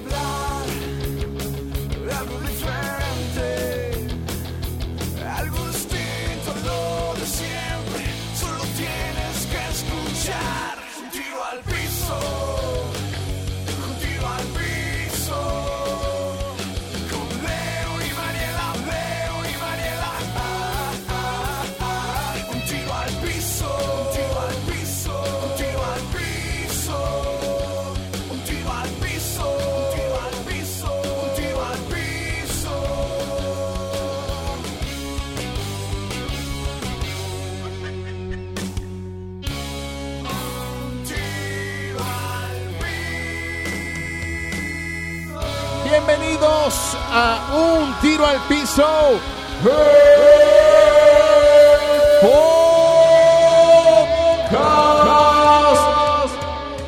hablar a Un Tiro al Piso.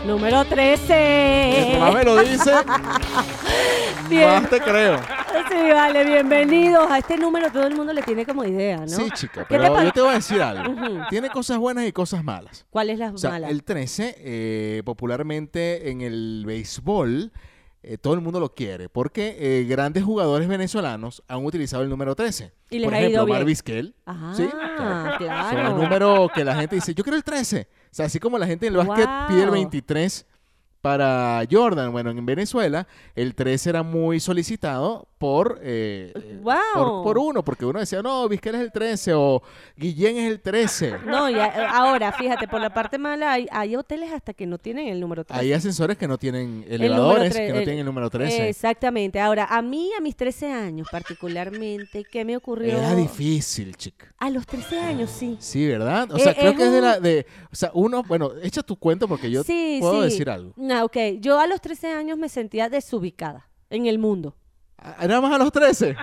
Número 13. Mientras más me lo dice, Bien. más te creo. Sí, vale, bienvenidos a este número. Todo el mundo le tiene como idea, ¿no? Sí, chica, ¿Qué te pero yo te voy a decir algo. Tiene cosas buenas y cosas malas. ¿Cuál es la O sea, mala? el 13, eh, popularmente en el béisbol, eh, todo el mundo lo quiere, porque eh, grandes jugadores venezolanos han utilizado el número 13. Y les Por ha ejemplo, bien. Omar Vizquel. Ah, ¿sí? claro. Son el número que la gente dice, yo quiero el 13. O sea, así como la gente en el básquet Wow. pide el 23 para Jordan. Bueno, en Venezuela el 13 era muy solicitado por, eh, eh, Wow. por, por uno, porque uno decía, no, Vizquel es el 13 o Guillén es el 13. No, y a- ahora, fíjate, por la parte mala, hay, hay hoteles hasta que no tienen el número 13. Hay ascensores que no tienen elevadores, que no el- tienen el número 13. Exactamente. Ahora, a mí, a mis 13 años particularmente, ¿qué me ocurrió? Era difícil, chica. A los 13 años, sí. Sí, ¿verdad? O sea, Eh, creo es que es de la... De, o sea, uno... Bueno, echa tu cuento porque yo sí, puedo sí. decir algo. No, ok. Yo a los 13 años me sentía desubicada en el mundo. ¿Era más a los 13?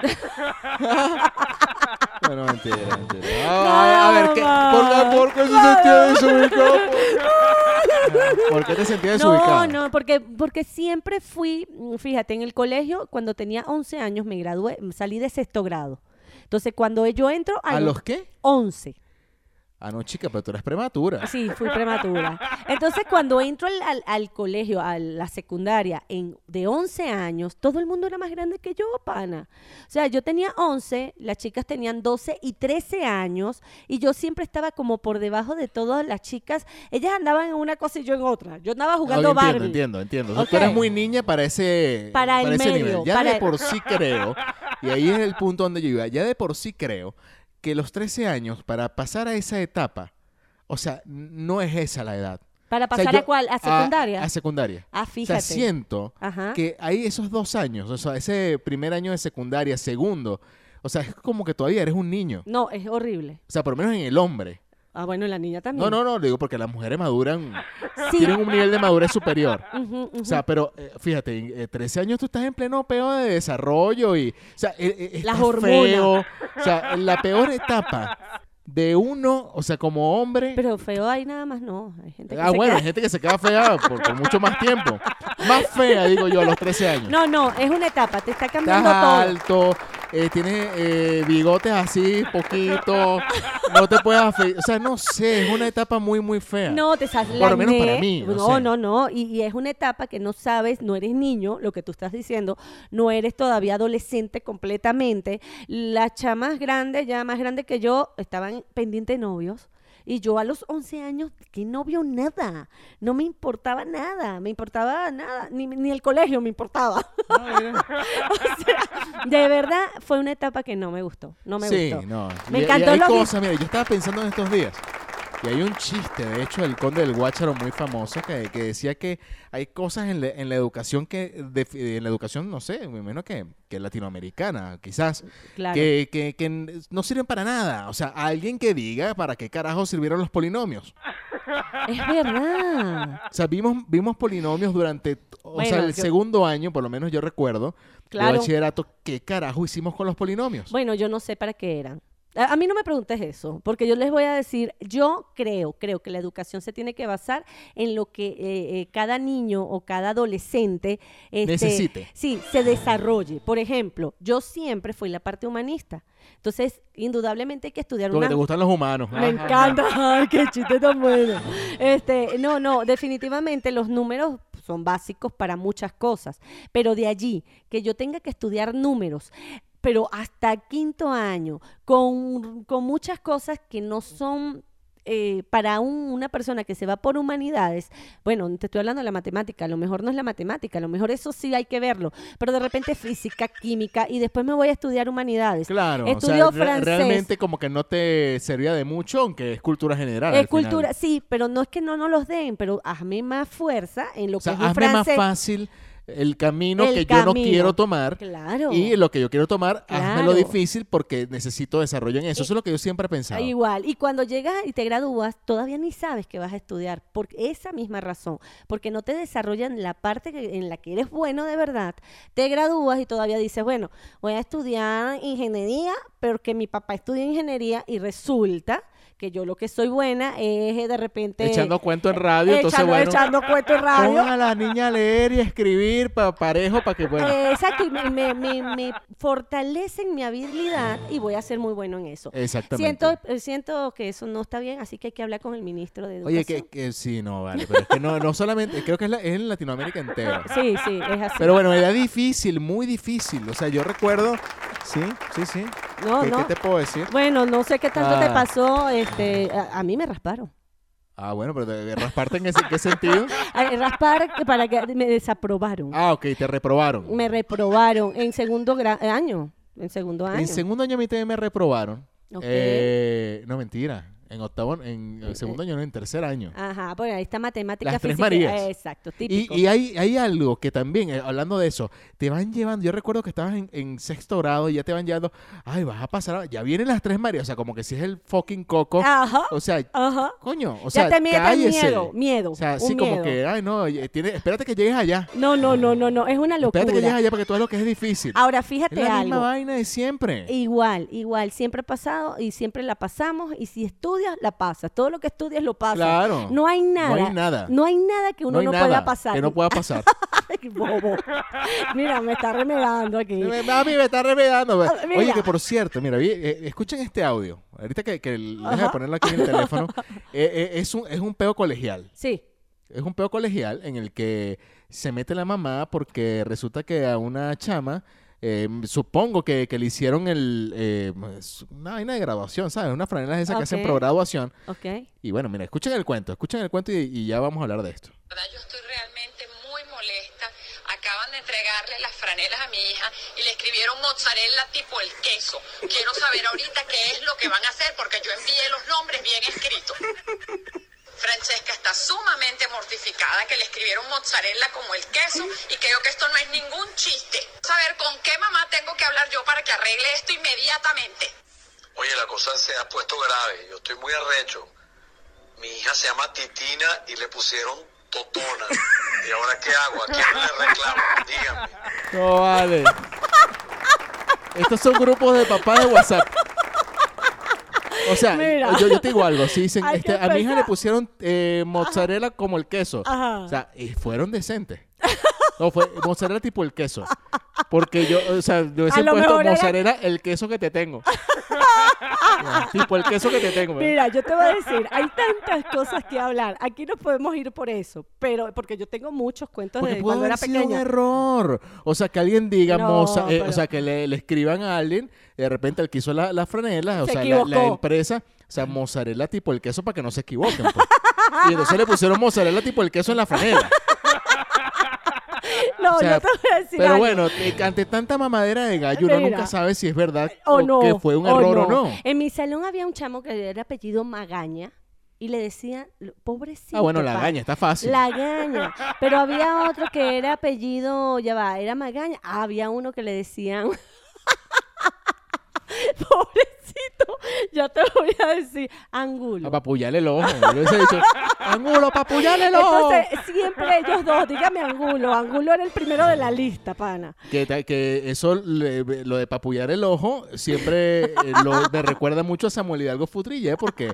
bueno, mentira, mentira. No, a ver, ¿qué, por, qué- por qué se sentía desubicado? ¿Por qué te sentías desubicado? No, no, porque, porque siempre fui, fíjate, en el colegio, cuando tenía 11 años me gradué, salí de sexto grado. Entonces, cuando yo entro a, ¿A los qué? 11, Ah, no, chica, pero tú eres prematura. sí, fui prematura. Entonces, cuando entro al, al- al colegio, a la secundaria, en, de 11 años, todo el mundo era más grande que yo, pana. O sea, yo tenía 11, las chicas tenían 12 y 13 años, y yo siempre estaba como por debajo de todas las chicas. Ellas andaban en una cosa y yo en otra. Yo andaba jugando entiendo, Barbie. entiendo, entiendo. O sea, Ok. Tú eres muy niña para ese, Para el ese medio, nivel. Ya para de el- por sí creo, y ahí es el punto donde yo iba, ya de por sí creo que los 13 años, para pasar a esa etapa, o sea, no es esa la edad. ¿Para O sea, pasar yo- a cuál? ¿A secundaria? A, secundaria. Ah, O sea, fíjate. siento Ajá. que hay esos dos años, o sea, ese primer año de secundaria, segundo, o sea, es como que todavía eres un niño. No, es horrible. O sea, por lo menos en el hombre. Ah, bueno, la niña también. No, no, no, digo porque las mujeres maduran, Sí. tienen un nivel de madurez superior. Ujú, ujú. O sea, pero eh, fíjate, en eh, 13 años tú estás en pleno peo de desarrollo y, o sea, eh, eh, Las estás hormonas. feo. O sea, la peor etapa de uno, o sea, como hombre. Pero feo ahí nada más no. Hay gente que ah, se bueno, hay queda- gente que se queda fea por, por mucho más tiempo. Más fea, digo yo, a los 13 años. No, no, es una etapa, te está Estás cambiando todo. alto, eh, tienes eh, bigotes así, poquito, no te puedes afeitar. O sea, no sé, es una etapa muy, muy fea. No, te sale Por lo menos para mí, no No, sé. no, no. Y, y es una etapa que no sabes, no eres niño, lo que tú estás diciendo, no eres todavía adolescente completamente. Las chamas grandes, ya más grandes que yo, estaban pendientes de novios. Y yo a los 11 años, ¿qué novio? Nada. No me importaba nada. Me importaba nada. Ni, ni el colegio me importaba. Ah, o sea, de verdad, fue una etapa que no me gustó. No me sí, gustó. no. Me Y- y encantó hay lo que- mira, yo estaba pensando en estos días. Y hay un chiste, de hecho, del conde del Guácharo muy famoso que, que decía que hay cosas en, la- en la educación que, de- en la educación, no sé, me imagino que, que latinoamericana, quizás, Claro. que, que, que no sirven para nada. O sea, alguien que diga para qué carajo sirvieron los polinomios. Es verdad. O sea, vimos, vimos polinomios durante, o sea, el yo- segundo año, por lo menos yo recuerdo, de Claro. bachillerato, ¿qué carajo hicimos con los polinomios? Bueno, yo no sé para qué eran. A, a mí no me preguntes eso, porque yo les voy a decir, yo creo, creo que la educación se tiene que basar en lo que eh, eh, cada niño o cada adolescente este, Necesite. Sí, se desarrolle. Por ejemplo, yo siempre fui la parte humanista. Entonces, indudablemente hay que estudiar Porque una... te gustan los humanos. Me encanta. Ay, qué chiste tan bueno. Este, no, no, definitivamente los números son básicos para muchas cosas, pero de allí que yo tenga que estudiar números, pero hasta quinto año, con, con muchas cosas que no son eh, para un- una persona que se va por humanidades, bueno, te estoy hablando de la matemática, a lo mejor no es la matemática, a lo mejor eso sí hay que verlo, pero de repente física, química, y después me voy a estudiar humanidades. Claro, o sea, Estudio re- francés. realmente como que no te servía de mucho, aunque es cultura general. Es final. cultura, sí, pero no es que no nos los den, pero hazme más fuerza en lo O sea, que es hazme más fácil el camino El que yo no quiero tomar. Claro. Y lo que yo quiero tomar, Claro. difícil porque necesito desarrollo en eso. Y- Eso es lo que yo siempre he pensado. Igual, y cuando llegas y te gradúas, todavía ni sabes que vas a estudiar, por esa misma razón, porque no te desarrollan la parte que- en la que eres bueno de verdad. Te gradúas y todavía dices, bueno, voy a estudiar ingeniería, pero que mi papá estudia ingeniería y resulta que yo lo que soy buena es eh, de repente... Echando cuento en radio, entonces bueno. echando cuento en radio. Pongan a las niñas a leer y escribir pa- parejo para que, bueno. Exacto, y me, me, me, me fortalecen mi habilidad y voy a ser muy bueno en eso. Exactamente. Siento, eh, siento que eso no está bien, así que hay que hablar con el ministro de Educación. Oye, que, que sí, no, vale. Pero es que no, no solamente, creo que es, la- es en Latinoamérica entera. Sí, sí, es así. Pero bueno, era difícil, muy difícil. O sea, yo recuerdo. Sí, sí, sí. No, ¿Qué, no. qué te puedo decir? Bueno, no sé qué tanto te Ah. pasó. Este, a, a mí me rasparon. Ah, bueno, pero de, de rasparte en ese, qué sentido. A- raspar que para que me desaprobaron. Ah, ok, te reprobaron. Me reprobaron en segundo gra- año. En segundo año. En segundo año a mí también me reprobaron. Ok. Eh, no, mentira. En octavo, en en segundo año, no, en tercer año. Ajá, bueno, ahí está matemática Las tres. Marías. eh, Exacto, Y, típico. y hay, hay algo que también, eh, hablando de eso, te van llevando, yo recuerdo que estabas en, en sexto grado y ya te van llevando, ay, vas a pasar, ya vienen las tres Marías, o sea, como que si es el fucking coco, Ajá, o sea, ajá. coño, o Ah. ya sea, te cállese. miedo, miedo. O sea, sí, como que, ay, no, eh, tiene, espérate que llegues allá. No, no, no, no, no, es una locura. Espérate que llegues allá porque tú ves lo que es difícil. Ahora, es fíjate la misma algo. vaina de siempre. Igual, igual, siempre ha pasado y siempre la pasamos y si estudias, la pasas. Todo lo que estudias lo pasas. Claro. No hay nada. No hay nada. No hay nada que uno no, nada pueda pasar. Que no pueda pasar. Ay, bobo. Mira, me está remedando aquí. Mami, me está remedando. Ah, mira. Oye, que por cierto, mira, eh, escuchen este audio. Ahorita que, que deja de ponerlo aquí en el teléfono. Eh, eh, es, un, es un peo colegial. Sí. Es un peo colegial en el que se mete la mamá porque resulta que a una chama, eh, supongo que, que le hicieron el, eh, es una vaina de graduación, ¿sabes? Una franela esa que hacen pro graduación. Ok. Y bueno, mira, escuchen el cuento, escuchen el cuento y, y ya vamos a hablar de esto. verdad yo estoy realmente muy molesta. Acaban de entregarle las franelas a mi hija y le escribieron mozzarella tipo el queso. Quiero saber ahorita qué es lo que van a hacer porque yo envié los nombres bien escritos. Francesca está sumamente mortificada que le escribieron mozzarella como el queso y creo que esto no es ningún chiste. Saber con qué mamá tengo que hablar yo para que arregle esto inmediatamente. Oye, la cosa se ha puesto grave. Yo estoy muy arrecho. Mi hija se llama Titina y le pusieron Totona. ¿Y ahora qué hago? ¿A quién le reclamo? Díganme. No vale. Estos son grupos de papá de WhatsApp. O sea, Mira. yo, yo te digo algo. Si dicen, Hay que este, a mi hija le pusieron eh, mozzarella como el queso. Ajá. O sea, y fueron decentes. No, fue mozzarella tipo el queso. Porque yo, o sea, yo hubiese lo puesto mejor era- mozzarella el queso que te tengo. Ya, tipo el queso que te tengo. ¿verdad? Mira, yo te voy a decir, hay tantas cosas que hablar. Aquí no podemos ir por eso, pero porque yo tengo muchos cuentos Porque de cuando haber era sido un pequeña. error. O sea, que alguien diga, No, moza- eh, pero- o sea, que le, le escriban a alguien, y de repente el que hizo la, la franela, o Se sea, la, la equivocó. empresa, o sea, mozzarella tipo el queso para que no se equivoquen. pues. y entonces le pusieron mozzarella tipo el queso en la franela. No, O sea, yo te voy a decir Pero algo. bueno, eh, ante tanta mamadera de gallo, uno nunca sabe si es verdad o o, no. que fue un error o no. En mi salón había un chamo que era apellido Magaña y le decían, pobrecito. Ah, bueno, la pa". gaña, está fácil. La gaña. Pero había otro que era apellido, ya va, era Magaña. Ah, había uno que le decían. Pobrecito, ya te voy a decir, Angulo. Para apuyarle el ojo. Yo hubiese dicho, Angulo, para apuyarle el ojo. Entonces, siempre ellos dos, dígame Angulo. Angulo era el primero de la lista, pana. Que, que eso, le- lo de papullar el ojo, siempre eh, lo- me recuerda mucho a Samuel Hidalgo Futrille, porque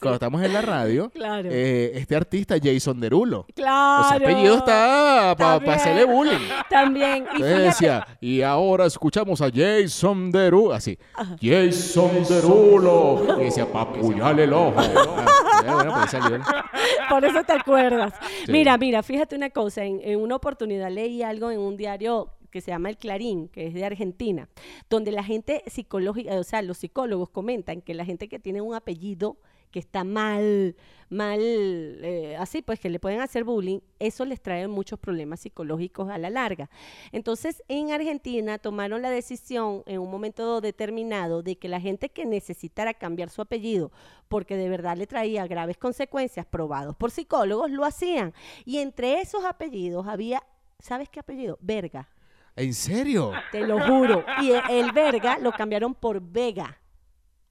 cuando estamos en la radio, Claro. eh, este artista Jason Derulo. Claro. O sea, apellido está para hacerle bullying. También. Y Entonces decía, y ahora escuchamos a Jason Derulo, así, Jason Derulo. Y decía, papuyale el ojo. Ah. Por eso te acuerdas. Sí. Mira, mira, fíjate una cosa. En, en una oportunidad leí algo en un diario que se llama El Clarín, que es de Argentina, donde la gente psicológica, o sea, los psicólogos comentan que la gente que tiene un apellido que está mal, mal, eh, así pues que le pueden hacer bullying, eso les trae muchos problemas psicológicos a la larga. Entonces, en Argentina tomaron la decisión en un momento determinado de que la gente que necesitara cambiar su apellido, porque de verdad le traía graves consecuencias probados por psicólogos, lo hacían. Y entre esos apellidos había, ¿sabes qué apellido? Verga, ¿En serio? te lo juro. Y el, el Verga lo cambiaron por Vega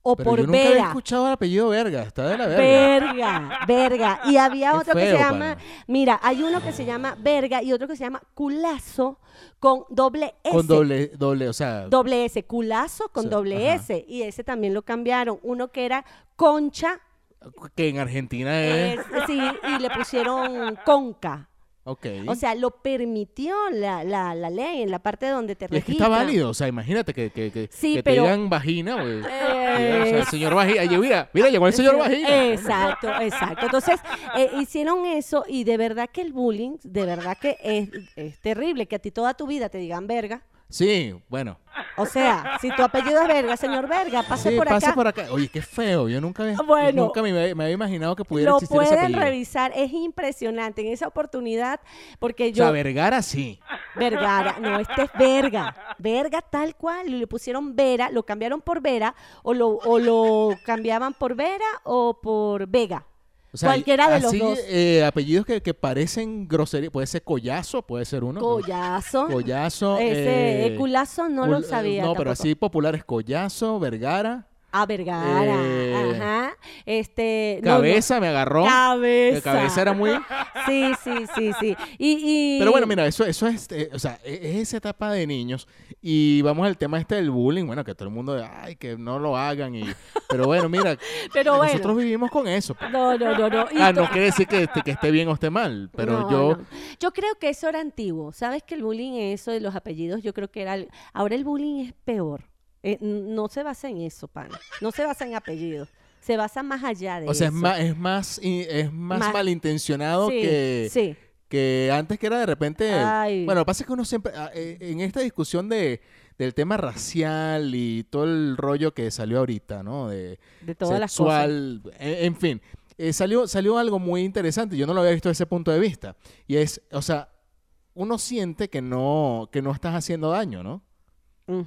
o Pero por yo nunca había Vera. escuchado el apellido Verga, está de la verga. Verga, verga. Y había Qué otro que se llama, pana. mira, hay uno que se llama verga y otro que se llama culazo con doble S. Con doble, doble, o sea, Doble S, culazo con doble ajá. S. Y ese también lo cambiaron. Uno que era concha, que en Argentina es... es- sí, y le pusieron conca. Ok. O sea, lo permitió la, la, la ley en la parte donde te y es que está válido, o sea, imagínate que, que, que, Sí, que pero- te digan vagina, pues, o sea, Eh, el señor vagina, mira, mira, llegó el señor vagina. Exacto, exacto. Entonces, eh, hicieron eso y de verdad que el bullying, de verdad que es, es terrible que a ti toda tu vida te digan verga. Sí, bueno. O sea, si tu apellido es verga, señor verga, pase sí, por acá. por acá. Oye, qué feo. Yo nunca había, Bueno. nunca me, había- me había imaginado que pudiera Lo existir pueden revisar, es impresionante en esa oportunidad porque O yo sea, Vergara sí. Vergara, no, este es Verga, Verga tal cual, y le pusieron Vera, lo cambiaron por Vera o lo, o lo cambiaban por Vera o por Vega. O sea, Cualquiera de los así, dos. eh, apellidos que, que parecen grosería. Puede ser Collazo, puede ser uno. Collazo. Collazo. Ese eh, culazo no lo cul- eh, sabía. No, pero tampoco. así populares. Collazo, Vergara. Ah, Vergara. eh, Ajá. Este. no, no. Cabeza me agarró. Cabeza. Cabeza era muy... Sí, sí, sí, sí. Y, y... Pero bueno, mira, eso, eso es, eh, o sea, e- es esa etapa de niños. Y vamos al tema este del bullying, bueno, que todo el mundo, ay, que no lo hagan. Y, pero bueno, mira, Pero bueno. nosotros vivimos con eso. pues. No, no, no, no. Ah, no quiere decir que, esté- que esté bien o esté mal, pero No, yo... Yo creo que eso era antiguo. ¿Sabes que el bullying, eso de los apellidos, yo creo que era... el- Ahora el bullying es peor. Eh, no se basa en eso, pana. No se basa en apellidos. Se basa más allá de O sea, es eso. más, es más, es más Más- malintencionado Sí, que, sí. que antes que era de repente... Ay. Bueno, lo que pasa es que uno siempre, ah, eh, en esta discusión de, del tema racial y todo el rollo que salió ahorita, ¿no? De De todas las cosas. sexual, en, en fin, eh, salió, salió algo muy interesante, yo no lo había visto desde ese punto de vista, y es, o sea, uno siente que no, que no estás haciendo daño, ¿no?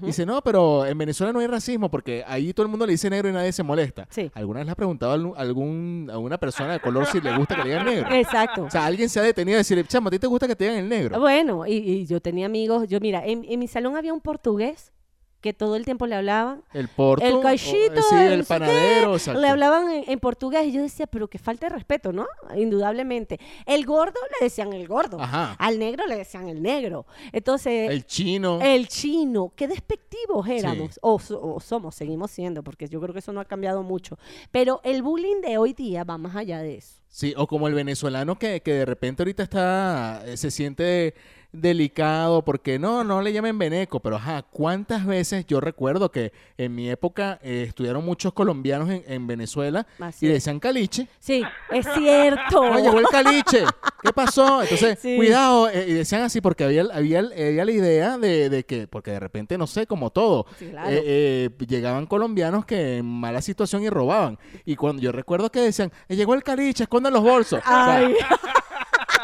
Dice, no, pero en Venezuela no hay racismo porque ahí todo el mundo le dice negro y nadie se molesta. Sí. ¿Alguna vez le ha preguntado a algún- a alguna persona de color si le gusta que le digan negro? Exacto. O sea, alguien se ha detenido a decirle, chamo, ¿a ti te gusta que te digan el negro? Bueno, y, y yo tenía amigos, yo mira, en, en mi salón había un portugués que todo el tiempo le hablaban. El porto. el o- cachito, Sí, el qué, panadero. Le hablaban en, en portugués y yo decía, pero que falta de respeto, ¿no? Indudablemente. El gordo le decían el gordo. Ajá. Al negro le decían el negro. Entonces, El chino. el chino, qué despectivos éramos. O, o somos, seguimos siendo, porque yo creo que eso no ha cambiado mucho. Pero el bullying de hoy día va más allá de eso. Sí, o como el venezolano que, que de repente ahorita está, eh, se siente delicado porque no, no le llamen veneco, pero ajá, ¿cuántas veces yo recuerdo que en mi época eh, estudiaron muchos colombianos en, en Venezuela Así y decían caliche? Sí, es cierto. No, llegó el caliche. ¿Qué pasó? Entonces, Sí. cuidado. eh, y decían así porque había, había, había la idea de, de que, porque de repente, no sé, como todo, Sí, claro. eh, eh, llegaban colombianos que en mala situación y robaban. Y cuando yo recuerdo que decían, "Eh, llegó el caliche, escondan los bolsos. O sea, Ay.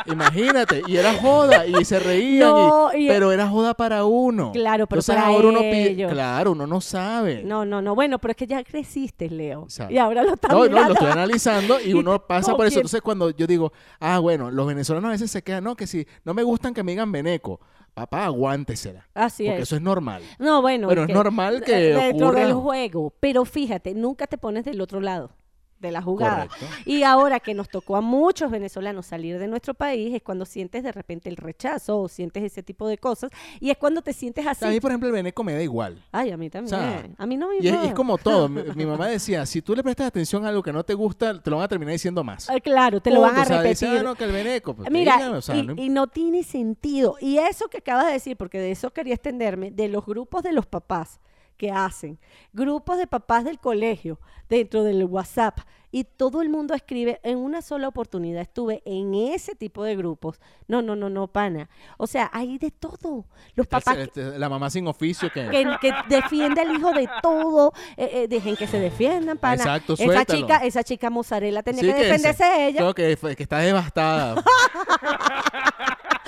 Imagínate, y era joda, y se reían, No, y- y- pero era joda para uno. Claro, pero Entonces para ahora uno pide, ellos. claro, uno no sabe. No, no, no. Bueno, pero es que ya creciste, Leo. Y ahora lo estás No, no, mirando. lo estoy analizando y Y uno pasa ¿con por eso. Entonces, cuando yo digo, ah, bueno, los venezolanos a veces se quedan, no, que si no me gustan que me digan veneco, papá, aguántesela. Así porque es. eso es normal. No, bueno. Bueno, es normal que Dentro ocurra- del juego. Pero fíjate, nunca te pones del otro lado. De la jugada. Correcto. Y ahora que nos tocó a muchos venezolanos salir de nuestro país, es cuando sientes de repente el rechazo o sientes ese tipo de cosas. Y es cuando te sientes así. A mí, por ejemplo, el Beneco me da igual. Ay, a mí también. O sea, a mí no me Y es, y es importa. como todo. Mi, mi mamá decía, si tú le prestas atención a algo que no te gusta, te lo van a terminar diciendo más. Ah, claro, te lo van a O sea, dice, repetir. "Ah, no, que el Beneco. Pues, Mira, dígame, o sea, y, no- y no tiene sentido. Y eso que acabas de decir, porque de eso quería extenderme, de los grupos de los papás que hacen, grupos de papás del colegio dentro del WhatsApp, y todo el mundo escribe, en una sola oportunidad estuve en ese tipo de grupos. No, no, no, no, pana. O sea, hay de todo. Los papás... Este, la mamá sin oficio que... que, que defiende al hijo de todo, eh, eh, dejen que se defiendan, pana. Exacto, esa suéltalo. chica, esa chica mozzarella tenía Sí, que defenderse ella, que está devastada.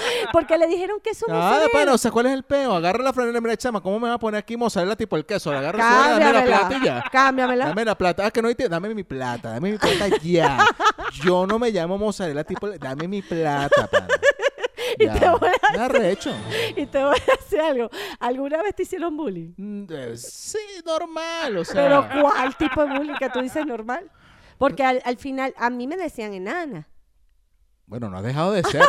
porque le dijeron que eso Nada, mozzarella. pana, o sea, ¿cuál es el peo? Agarra la franela, mira, chama, ¿cómo me va a poner aquí mozzarella tipo el queso? Agarra suave, dame la plata y ya. cámbiamela. Dame la plata. Ah, que no hay tie- Dame mi plata, dame mi plata ya. Yo no me llamo mozzarella tipo... Dame mi plata, pana. Y te voy a arrecho. Y te voy a decir algo. ¿Alguna vez te hicieron bullying? Mm, Sí, normal, o sea... Pero ¿cuál tipo de bullying que tú dices normal? Porque al, al final a mí me decían enana. Bueno, no has dejado de ser.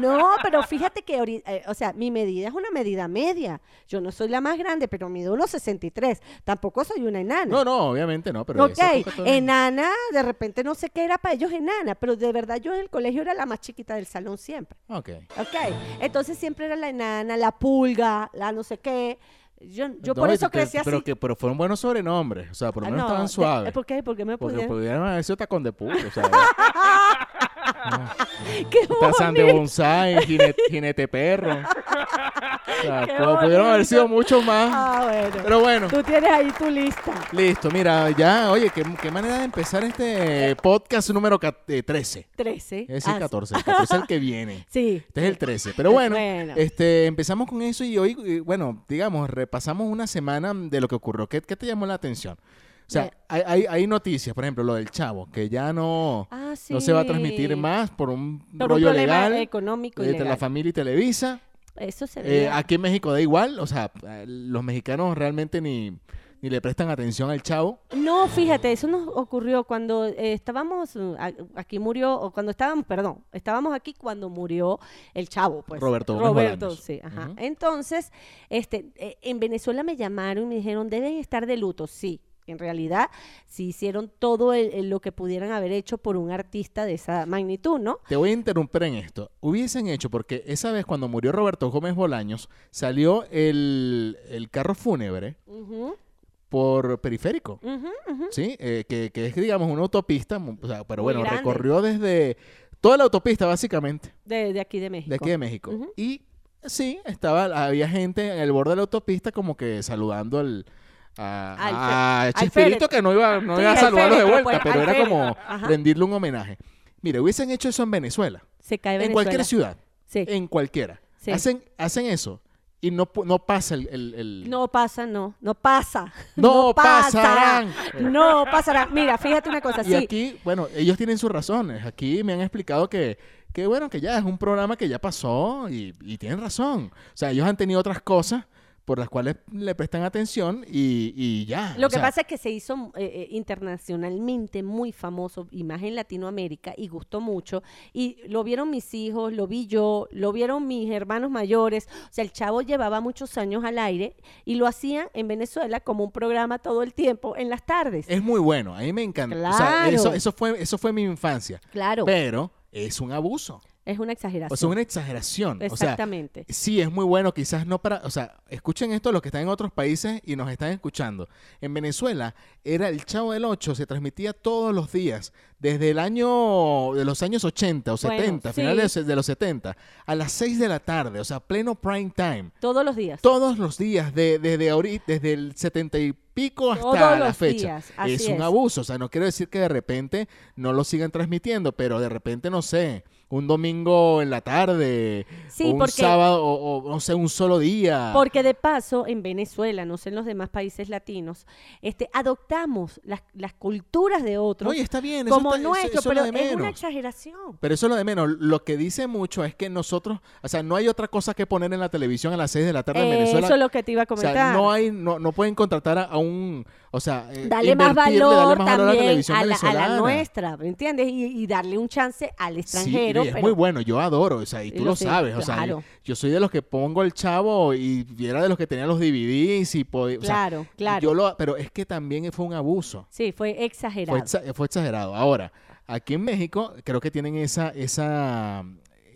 No, pero fíjate que, eh, o sea, mi medida es una medida media. Yo no soy la más grande, pero mido unos 63. Tampoco soy una enana. No, no, obviamente no, pero... ok, enana, de repente no sé qué era para ellos enana, pero de verdad yo en el colegio era la más chiquita del salón siempre. Ok. Ok, entonces siempre era la enana, la pulga, la no sé qué. Yo, yo por eso crecí así. Pero, que, pero fueron buenos sobrenombres. O sea, por lo Ah, menos no, estaban suaves. ¿Por qué? ¿Por qué me Porque pudieron? pudieron haber sido tacón de puto. O sea, ¡Qué Tarzán de bonsai, jinete, jinete perro. O sea, Qué pu- pudieron haber sido bonito. mucho más. Ah, bueno. Pero bueno, Tú tienes ahí tu lista. listo. Mira, ya, oye, qué, qué manera de empezar este podcast número ca- eh, 13. 13. Es decir, Ah, 14. El 14 es el que viene. Sí. Este es el 13. Pero bueno, Bueno. este empezamos con eso y hoy, eh, bueno, digamos, repasamos una semana de lo que ocurrió. ¿Qué, qué te llamó la atención? O sea, hay, hay, hay noticias, por ejemplo, lo del chavo, que ya no, Ah, no se va a transmitir más por un Por un rollo problema legal económico entre la legal. familia y Televisa. Eso se Eh, ve. aquí en México da igual, o sea, eh, los mexicanos realmente ni, ni le prestan atención al chavo. No, fíjate, eso nos ocurrió cuando eh, estábamos, aquí murió, o cuando estábamos, perdón, estábamos aquí cuando murió el chavo, pues. Roberto Roberto, sí, ajá. Entonces, este, eh, en Venezuela me llamaron y me dijeron, deben estar de luto, sí. En realidad, sí hicieron todo el- el- lo que pudieran haber hecho por un artista de esa magnitud, ¿no? Te voy a interrumpir en esto. Hubiesen hecho, porque esa vez cuando murió Roberto Gómez Bolaños, salió el, el carro fúnebre por periférico. ¿sí? Eh, que, que es, digamos, una autopista, mu- o sea, pero Muy bueno, grande. recorrió desde toda la autopista, básicamente, De, de aquí de México. de aquí de México. Y sí, estaba, había gente en el borde de la autopista como que saludando al... A, a al Chespirito que no iba, no Sí, iba a al saludarlo de vuelta, pues, pero era como. Ajá. rendirle un homenaje. Mire, hubiesen hecho eso en Venezuela, Se cae en Venezuela. cualquier ciudad, Sí. en cualquiera. Sí. Hacen, hacen eso y no, no pasa el... el- el- No pasa, no, no pasa. No pasará. pasarán. No pasará. Mira, fíjate una cosa, Y sí. aquí, bueno, ellos tienen sus razones. Aquí me han explicado que, que bueno, que ya es un programa que ya pasó y, y tienen razón. O sea, ellos han tenido otras cosas por las cuales le prestan atención y, y ya. Lo o que sea, pasa es que se hizo eh, eh, internacionalmente muy famoso, y más en Latinoamérica, y gustó mucho. Y lo vieron mis hijos, lo vi yo, lo vieron mis hermanos mayores. O sea, el chavo llevaba muchos años al aire y lo hacían en Venezuela como un programa todo el tiempo en las tardes. Es muy bueno, a mí me encanta. O sea, Claro. eso, eso, fue, eso fue mi infancia. claro, Pero es un abuso. Es una exageración. O sea, una exageración. O sea, Exactamente. Sí, es muy bueno, quizás no para, o sea, escuchen esto los que están en otros países y nos están escuchando. En Venezuela era el Chavo del 8, se transmitía todos los días, desde el año, de los años 80 o Bueno, 70, sí. finales de los 70, a las 6 de la tarde, o sea, pleno prime time. Todos los días. Todos los días, de- desde ahorita, desde el 70 y pico hasta Todos la los fecha. días, así es un es. abuso, o sea, no quiero decir que de repente no lo sigan transmitiendo, pero de repente, no sé, un domingo en la tarde, Sí, un porque- sábado, o, o, no sé, un solo día. Porque de paso, en Venezuela, no sé en los demás países latinos, este, adoptamos las, las culturas de otros Oye, está bien, eso como está- nuestro, eso pero es una exageración. Pero eso es lo de menos. Lo que dice mucho es que nosotros, o sea, no hay otra cosa que poner en la televisión a las 6 de la tarde en Venezuela. eso es lo que te iba a o sea, comentar. no hay, no, no pueden contratar a, a un O sea, eh, Darle más valor darle más valor a la también a la, a la venezolana. nuestra, ¿me entiendes? Y, y darle un chance al Sí, extranjero. y es pero- muy bueno, yo adoro, o sea, y tú lo lo sé, sabes, o sea, claro. yo, yo soy de los que pongo el chavo y era de los que tenía los DVDs y podía, o sea, Claro, claro. yo lo, pero es que también fue un abuso, Sí, fue exagerado. fue, exa- fue exagerado. Ahora, aquí en México creo que tienen esa, esa,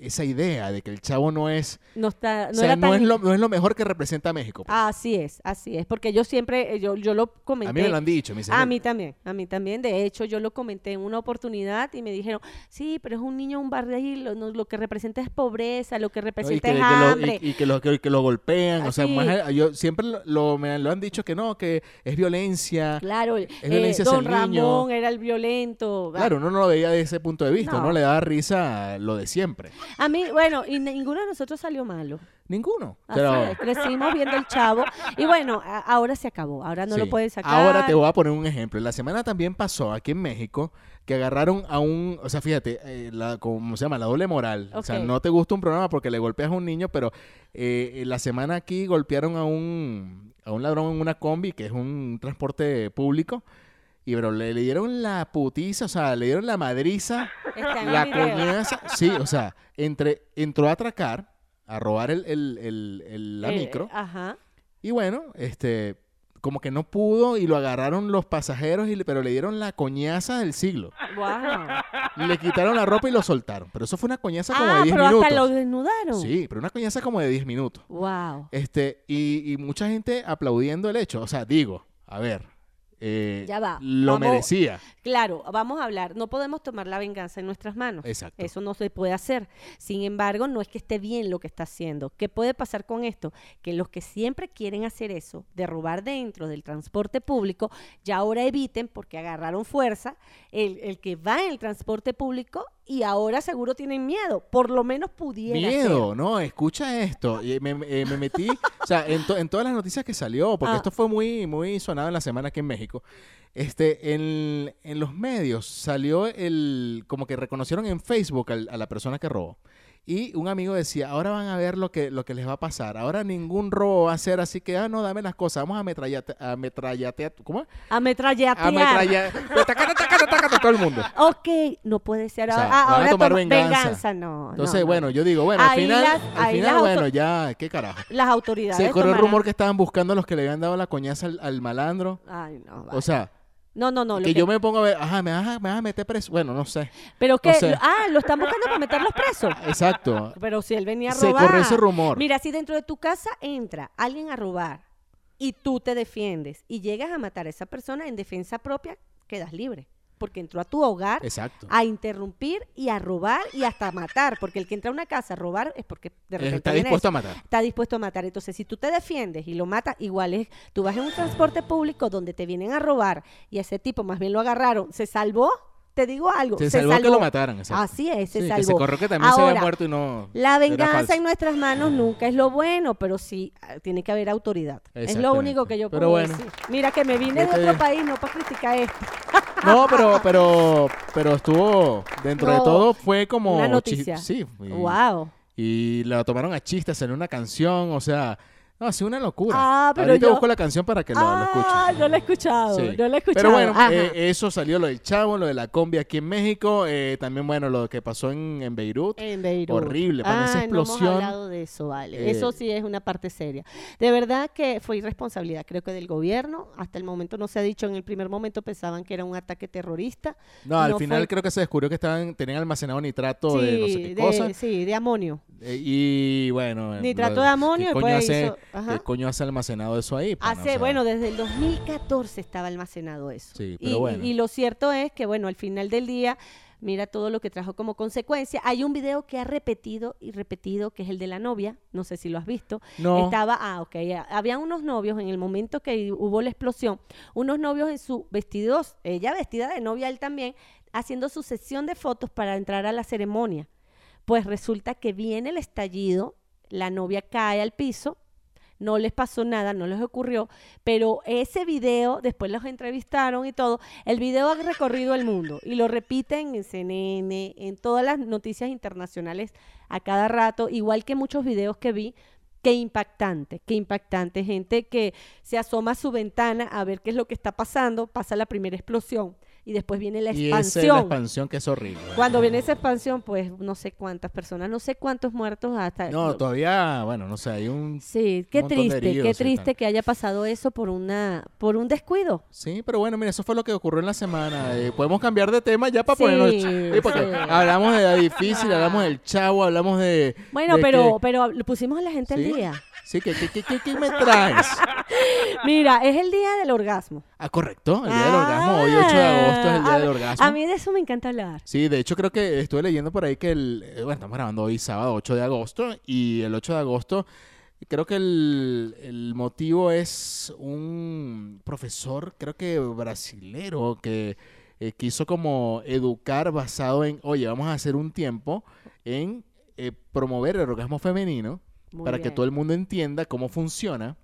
esa idea de que el chavo no es, no está, no o sea, era no tan- es lo, no es lo mejor que representa a México. pues. Así es, así es, porque yo siempre, eh, yo, yo lo comenté. a mí me lo han dicho, me dicen, A mí también, a mí también. De hecho, yo lo comenté en una oportunidad y me dijeron, sí, pero es un niño, un barril, lo, no- lo que representa es pobreza, lo que ¿no? y, representa que, es que lo, y- y que lo, que, que lo golpean, o sea, más yo siempre lo, me lo han dicho que no, que es violencia. Claro, eh, violencia hacia don el niño. Ramón era el violento. Claro, uno no lo veía de ese punto de vista, No. no, le daba risa lo de siempre. A mí, bueno, y ninguno de nosotros salió malo. Ninguno. Así Pero es, crecimos viendo el chavo. Y bueno, a- ahora se acabó. Ahora no lo sí. pueden sacar. Ahora te voy a poner un ejemplo. La semana también pasó aquí en México que agarraron a un, o sea, fíjate, eh, la, ¿cómo se llama? La doble moral. O sea, Ok. no te gusta un programa porque le golpeas a un niño, pero eh, en la semana aquí golpearon a un, a un ladrón en una combi, que es un transporte público. Y pero le, le dieron la putiza, o sea, le dieron la madriza, la coñaza. Sí, o sea, entre, entró a atracar, a robar el, el- el- el- la Eh, micro. Ajá. Y bueno, este, como que no pudo y lo agarraron los pasajeros, y le- pero le dieron la coñaza del siglo. Wow. Le quitaron la ropa y lo soltaron. Pero eso fue una coñaza como ah, de 10 pero minutos. hasta lo desnudaron. Sí, pero una coñaza como de 10 minutos. Wow. Este, y, y mucha gente aplaudiendo el hecho. O sea, digo, a ver, eh, Ya va, lo vamos- merecía. Claro, vamos a hablar. No podemos tomar la venganza en nuestras manos. Exacto. Eso no se puede hacer. Sin embargo, no es que esté bien lo que está haciendo. ¿Qué puede pasar con esto? Que los que siempre quieren hacer eso, de robar dentro del transporte público, ya ahora eviten porque agarraron fuerza el, el que va en el transporte público y ahora seguro tienen miedo. Por lo menos pudiera Miedo, ser. no, escucha esto. Y me, eh, me metí, o sea, en, to- en todas las noticias que salió, porque Ah. esto fue muy, muy sonado en la semana aquí en México. Este, en, en los medios salió el, como que reconocieron en Facebook al- a la persona que robó. Y un amigo decía, ahora van a ver lo que, lo que les va a pasar. Ahora ningún robo va a ser así que, ah, no, dame las cosas. Vamos a ametrallate, a ametrallatear, ¿cómo? Ametrallatear. Ametrallar, tacata, tacata, tacata, todo el mundo. Ok, no puede ser. O sea, ahora, ah, ahora tomar toma- venganza. no. Entonces, no. bueno, yo digo, bueno, al final, las- al final bueno, ya, qué carajo. Las autoridades. Se corrió el rumor que estaban buscando a los que le habían dado la coñaza al, al malandro. Ay, no. O vale. sea, no, no, no. lo que yo me pongo a ver, ajá, me vas a, me vas a meter preso. Bueno, no sé. Pero que. sé. Ah, lo están buscando para meterlos presos. Exacto. Pero si él venía a Se robar. corrió ese rumor. Mira, si dentro de tu casa entra alguien a robar y tú te defiendes y llegas a matar a esa persona en defensa propia, quedas libre. Porque entró a tu hogar Exacto. a interrumpir y a robar y hasta matar. Porque el que entra a una casa a robar es porque de repente Está dispuesto eso. a matar. Está dispuesto a matar. Entonces, si tú te defiendes y lo matas, igual es, tú vas en un transporte público donde te vienen a robar y ese tipo más bien lo agarraron, ¿se salvó? Te digo algo. Se salvó que lo mataran, exacto. Así es, se Sí, salvó. que se corrió que también se Ahora, había muerto y no. La venganza en nuestras manos nunca es lo bueno, pero sí ah, tiene que haber autoridad. Es lo único que yo Pero puedo bueno. decir. Mira que me vine de otro país, no para criticar esto. No, pero, pero, pero estuvo, dentro de todo, fue como. una noticia. Sí. Y, Wow. y la tomaron a chistes, salió una canción, o sea. No, ha sido una locura. Ah, pero Ahorita yo- busco la canción para que lo, lo escuchen. Ah, no lo he escuchado, Sí. lo he escuchado. Pero bueno, eh, eso salió lo del chavo, lo de la combi aquí en México. eh, también, bueno, lo que pasó en, en Beirut. En Beirut. Horrible, para esa Ay, No explosión. hemos hablado de eso, vale. Eh, eso sí es una parte seria. De verdad que fue irresponsabilidad, creo que del gobierno. Hasta el momento no se ha dicho. En el primer momento pensaban que era un ataque terrorista. No, al final fue- creo que se descubrió que estaban tenían almacenado nitrato de no sé qué de- cosa. sí, de amonio. Y bueno. Nitrato lo- de amonio ¿qué y coño pues hizo- ajá. ¿Qué coño hace almacenado eso ahí? pana? Hace, O sea, bueno, desde el 2014 estaba almacenado eso. Sí, Y- pero y, bueno. y lo cierto es que, bueno, al final del día, mira todo lo que trajo como consecuencia. Hay un video que ha repetido y repetido, que es el de la novia. No sé si lo has visto. No. Estaba, ah, ok. Había unos novios en el momento que hubo la explosión, unos novios en su vestidos, ella vestida de novia, él también, haciendo su sesión de fotos para entrar a la ceremonia. Pues resulta que viene el estallido, la novia cae al piso, no les pasó nada, no les ocurrió, pero ese video, después los entrevistaron y todo, el video ha recorrido el mundo y lo repiten en CNN, en todas las noticias internacionales a cada rato, igual que muchos videos que vi Qué impactante, qué impactante. Gente que se asoma a su ventana a ver qué es lo que está pasando, pasa la primera explosión y después viene la Y esa es la expansión. expansión que es horrible. Cuando viene esa expansión, pues no sé cuántas personas, no sé cuántos muertos hasta... No, todavía, bueno, no sé, hay un... Sí, qué triste, qué triste que haya pasado eso por una, por un descuido. Sí, pero bueno, mira, eso fue lo que ocurrió en la semana. Eh, podemos cambiar de tema ya para Sí, ponernos... sí, porque sí. hablamos de la difícil, hablamos del chavo, hablamos de... Bueno, de pero, que- pero pusimos a la gente al día. Sí, ¿qué, qué, qué, qué- me traes? Mira, es el día del orgasmo. Ah, correcto, el día del orgasmo. Hoy 8 de agosto es el día Ah, del orgasmo. A mí de eso me encanta hablar. Sí, de hecho creo que estuve leyendo por ahí que el... eh, Bueno, estamos grabando hoy sábado 8 de agosto y el 8 de agosto creo que el, el motivo es un profesor, creo que brasilero, que eh, quiso como educar basado en, oye, vamos a hacer un tiempo en eh, promover el orgasmo femenino Muy para que todo el mundo entienda cómo funciona.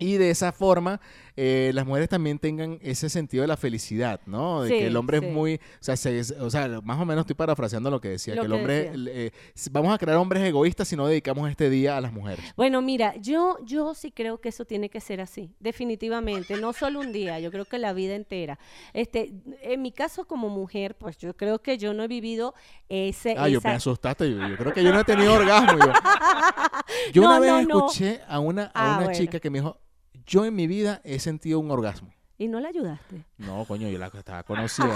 Y de esa forma, eh, las mujeres también tengan ese sentido de la felicidad, ¿no? De Sí, que el hombre sí. es muy, o sea, se- o sea, más o menos estoy parafraseando lo que decía, Lo que el hombre, eh, vamos a crear hombres egoístas si no dedicamos este día a las mujeres. Bueno, mira, yo, yo sí creo que eso tiene que ser así, definitivamente, no solo un día, yo creo que la vida entera. Este, en mi caso como mujer, pues yo creo que yo no he vivido ese, Ah, yo esa- me asustaste, yo, yo creo que yo no he tenido orgasmo. Yo, Yo No, una vez no, no. escuché a una, a Ah, una bueno. chica que me dijo, yo en mi vida he sentido un orgasmo. y no la ayudaste. No, coño, yo la estaba conociendo.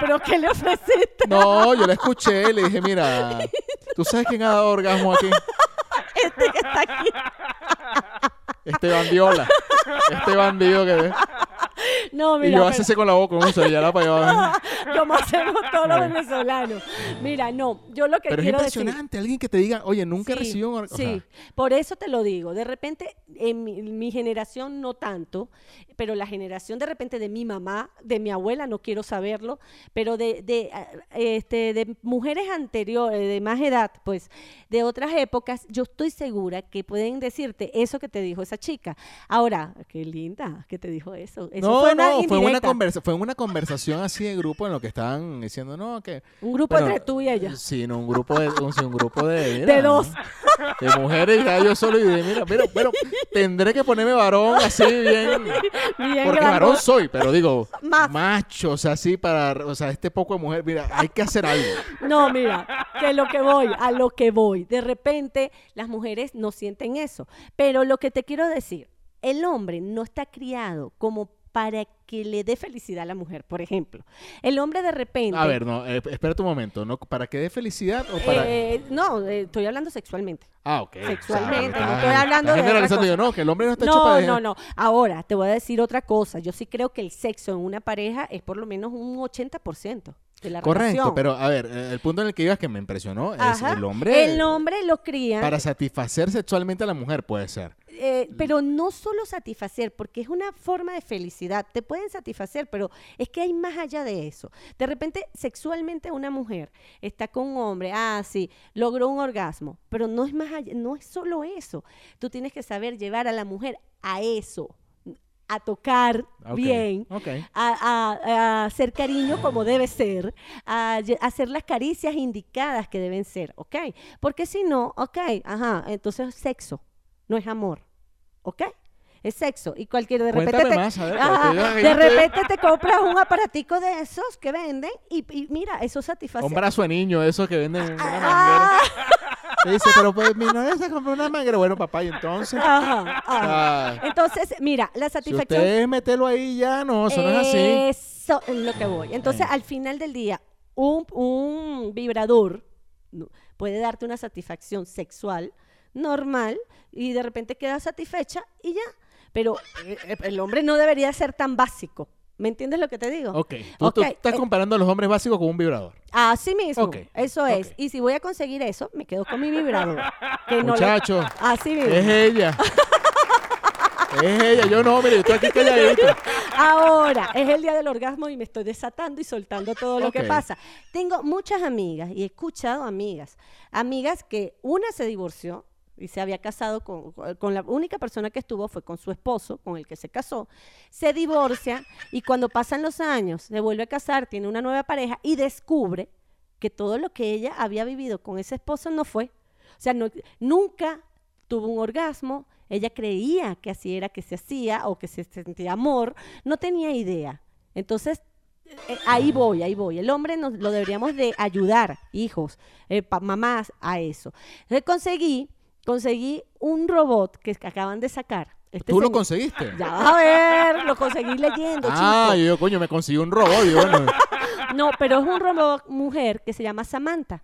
¿Pero qué le ofreciste? No, yo la escuché y le dije, mira, ¿tú sabes quién ha dado orgasmo aquí? Este que está aquí. Este bandiola. Este bandido que... No, Y mira, yo pero- con la boca, para allá. como hacemos todos los venezolanos. Mira, no, yo lo que Pero es quiero decir... impresionante, alguien que te diga, oye, nunca Sí, recibió un orgasmo. Sí, por eso te lo digo. De repente, en mi, mi generación no tanto, pero la generación de repente de mi mamá, de mi abuela, no quiero saberlo, pero de, de, ah, este, de mujeres anteriores, de más edad, pues, de otras épocas, yo estoy segura que pueden decirte eso que te dijo esa chica. Ahora, qué linda que te dijo eso. Eso no, fue no, fue una, conversa fue una conversación así de grupo en lo que estaban diciendo, no, que... Un grupo Bueno, entre tú y ella. Sí, no, un grupo de, un, sí, un grupo de... De dos. De mujeres, ya yo solo y de, mira, pero, pero tendré que ponerme varón así bien... Bien Porque varón soy, pero digo, Más. macho, o sea, así para, o sea, este poco de mujer, mira, hay que hacer algo. No, mira, que lo que voy, a lo que voy. De repente las mujeres no sienten eso. Pero lo que te quiero decir, el hombre no está criado como para que le dé felicidad a la mujer, por ejemplo. El hombre de repente... A ver, no, eh, espérate un momento, ¿no? ¿Para que dé felicidad o para...? eh, no, eh, estoy hablando sexualmente. ah, ok. sexualmente, sea, no estoy hablando de generalizando, yo, no, que el hombre no está hecho No, para... no, no. Ahora, te voy a decir otra cosa. Yo sí creo que el sexo en una pareja es por lo menos un 80% de la Correcto, relación. pero a ver, eh, el punto en el que ibas que me impresionó es Ajá. el hombre... El hombre lo cría... Para satisfacer sexualmente a la mujer, puede ser. Eh, pero no solo satisfacer, porque es una forma de felicidad. Te pueden satisfacer, pero es que hay más allá de eso. De repente, sexualmente una mujer está con un hombre, ah, sí, logró un orgasmo, pero no es más allá, no es solo eso. Tú tienes que saber llevar a la mujer a eso, a tocar bien, a, a- a hacer cariño como debe ser, a, lle- hacer las caricias indicadas que deben ser, ¿ok? Porque si no, ok, ajá, entonces es sexo, no es amor, ¿ok? Es sexo. Y cualquier de repente Cuéntame te, más, a ver, Ajá, yo de repente te compras un aparatico de esos que venden y, y mira, eso satisface. Un brazo de niño, esos que venden en una manguera. Ah, Te dice, pero pues mi novia se compró una manguera. Bueno, papá, y entonces... ajá, ajá. Ah, Entonces, mira, la si satisfacción ustedes meterlo ahí ya, no, eso no es así. Eso es lo que voy. Entonces, al final del día, un, un vibrador puede darte una satisfacción sexual normal y de repente quedas satisfecha y ya. Pero eh, eh, el hombre no debería ser tan básico. ¿Me entiendes lo que te digo? Ok, tú, tú Ok, estás eh, comparando a los hombres básicos con un vibrador. Así mismo, Ok, eso es. Y si voy a conseguir eso, me quedo con mi vibrador. que no le- Muchacho, Así mismo. es ella. es ella, yo no, mire, yo estoy aquí calladito. Ahora, es el día del orgasmo y me estoy desatando y soltando todo lo que pasa. Tengo muchas amigas y he escuchado amigas, amigas que una se divorció y se había casado con, con la única persona que estuvo fue con su esposo, con el que se casó, se divorcia y cuando pasan los años se vuelve a casar, tiene una nueva pareja y descubre que todo lo que ella había vivido con ese esposo no fue. O sea, no- nunca tuvo un orgasmo, ella creía que así era que se hacía o que se sentía amor, no tenía idea. Entonces, eh, ahí voy, ahí voy. El hombre nos lo deberíamos de ayudar, hijos, eh, mamás, a eso. Entonces conseguí, conseguí un robot que acaban de sacar. Este ¿Tú lo conseguiste? Ya vas a ver, lo conseguí leyendo, Ah, chico. yo, coño, me conseguí un robot. bueno, No, pero es un robot mujer que se llama Samantha.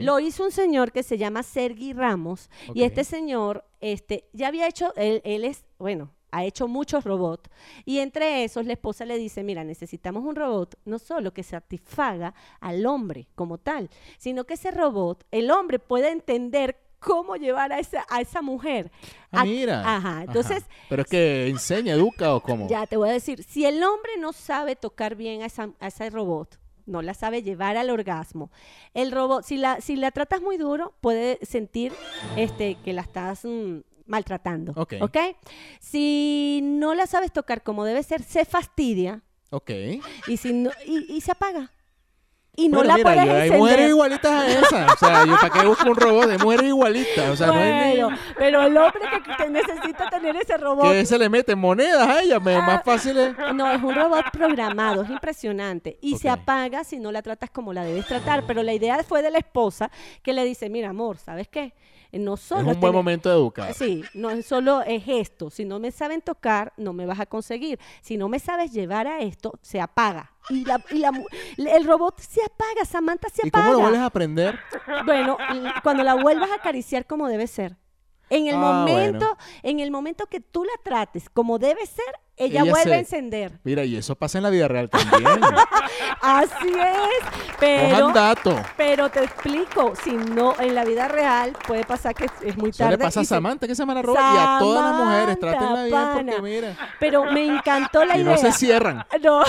Lo hizo un señor que se llama Sergi Ramos y este señor este, ya había hecho, él, él es, bueno, ha hecho muchos robots y entre esos la esposa le dice, mira, necesitamos un robot no solo que satisfaga al hombre como tal, sino que ese robot, el hombre pueda entender cómo llevar a esa, a esa mujer. Ah, a- mira. Ajá, entonces... Pero es que enseña, educa o cómo. Ya te voy a decir, si el hombre no sabe tocar bien a, esa- a ese robot, no la sabe llevar al orgasmo, el robot, si la, si la tratas muy duro, puede sentir este, que la estás mm, maltratando. Ok. Si no la sabes tocar como debe ser, se fastidia Ok. y, si no- y, y se apaga. Y no Bueno, la mira, puedes yo- hay mujeres igualitas a esa. O sea, yo para qué busco un robot de mujeres igualitas. O sea, no Bueno, pero el hombre que, que necesita tener ese robot que se le meten monedas a ella. Ah. Más fácil es. No, es un robot programado, es impresionante. Y se apaga si no la tratas como la debes tratar. Pero la idea fue de la esposa que le dice, mira, amor, ¿sabes qué? Eh, No Es solo un buen tener- momento de educar. Sí, no es solo es esto. Si no me saben tocar, no me vas a conseguir. Si no me sabes llevar a esto, se apaga. Y, la, y la el robot se apaga, Samantha se ¿Y apaga. cómo lo vuelves a aprender? Bueno, cuando la vuelvas a acariciar como debe ser. En el Ah, momento, bueno. en el momento que tú la trates como debe ser, ella, Ella vuelve se- a encender. Mira, y eso pasa en la vida real también. Así es, pero, dato. pero te explico, si no, en la vida real puede pasar que es muy Eso tarde. le pasa a y se- Samantha, que se la roba. Y a todas las mujeres, Samantha, trátenla bien porque mira. Pero me encantó la Y idea. no se cierran. No.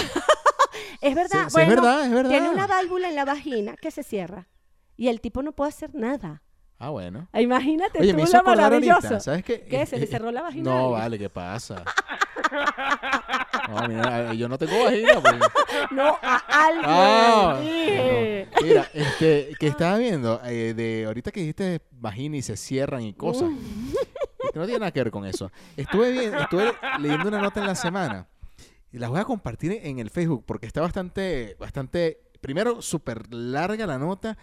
es verdad. Sí, sí, es bueno, verdad, es verdad. Tiene una válvula en la vagina que se cierra. Y el tipo no puede hacer nada. Ah, bueno. Imagínate Oye, tú me hizo lo acordar ahorita, maravilloso. ¿sabes qué? ¿Qué? ¿Se le Eh, cerró la vagina No, vale, ¿qué pasa? No, mira, yo no tengo vagina. pues. No, a alguien. Ah, dije. no. Mira, este, que estaba viendo, eh, de ahorita que dijiste vagina y se cierran y cosas. Este, no tiene nada que ver con eso. Estuve, bien, estuve leyendo una nota en la semana y la voy a compartir en el Facebook porque está bastante, bastante, primero, súper larga la nota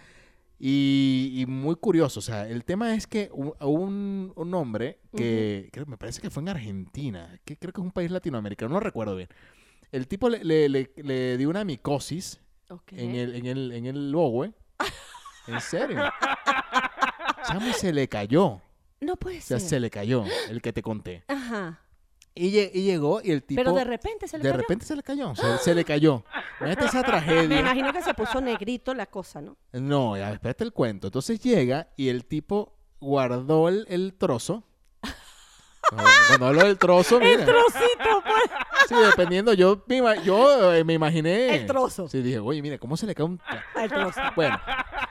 y, y muy curioso. O sea, el tema es que un, un, hombre que creo, me parece que fue en Argentina, que creo que es un país latinoamericano, no recuerdo bien. El tipo le, le- le- le dio una micosis en el, en el, en el bogue. ¿En serio? Chamo, se le cayó. No puede O sea, ser. se le cayó el que te conté. Ajá. Y, lle- y llegó y el tipo... Pero de repente se le de cayó. repente se le cayó. Se, se le cayó. Imagínate esa Me tragedia. imagino que se puso negrito la cosa, ¿no? No, ya, espérate el cuento. Entonces llega y el tipo guardó el, el trozo. Cuando- hablo del trozo, mira. Trocito, pues. Sí, dependiendo. Yo me, yo, eh, me imaginé... El trozo. Sí, dije, oye, mira, ¿cómo se le cae un... El trozo. Bueno,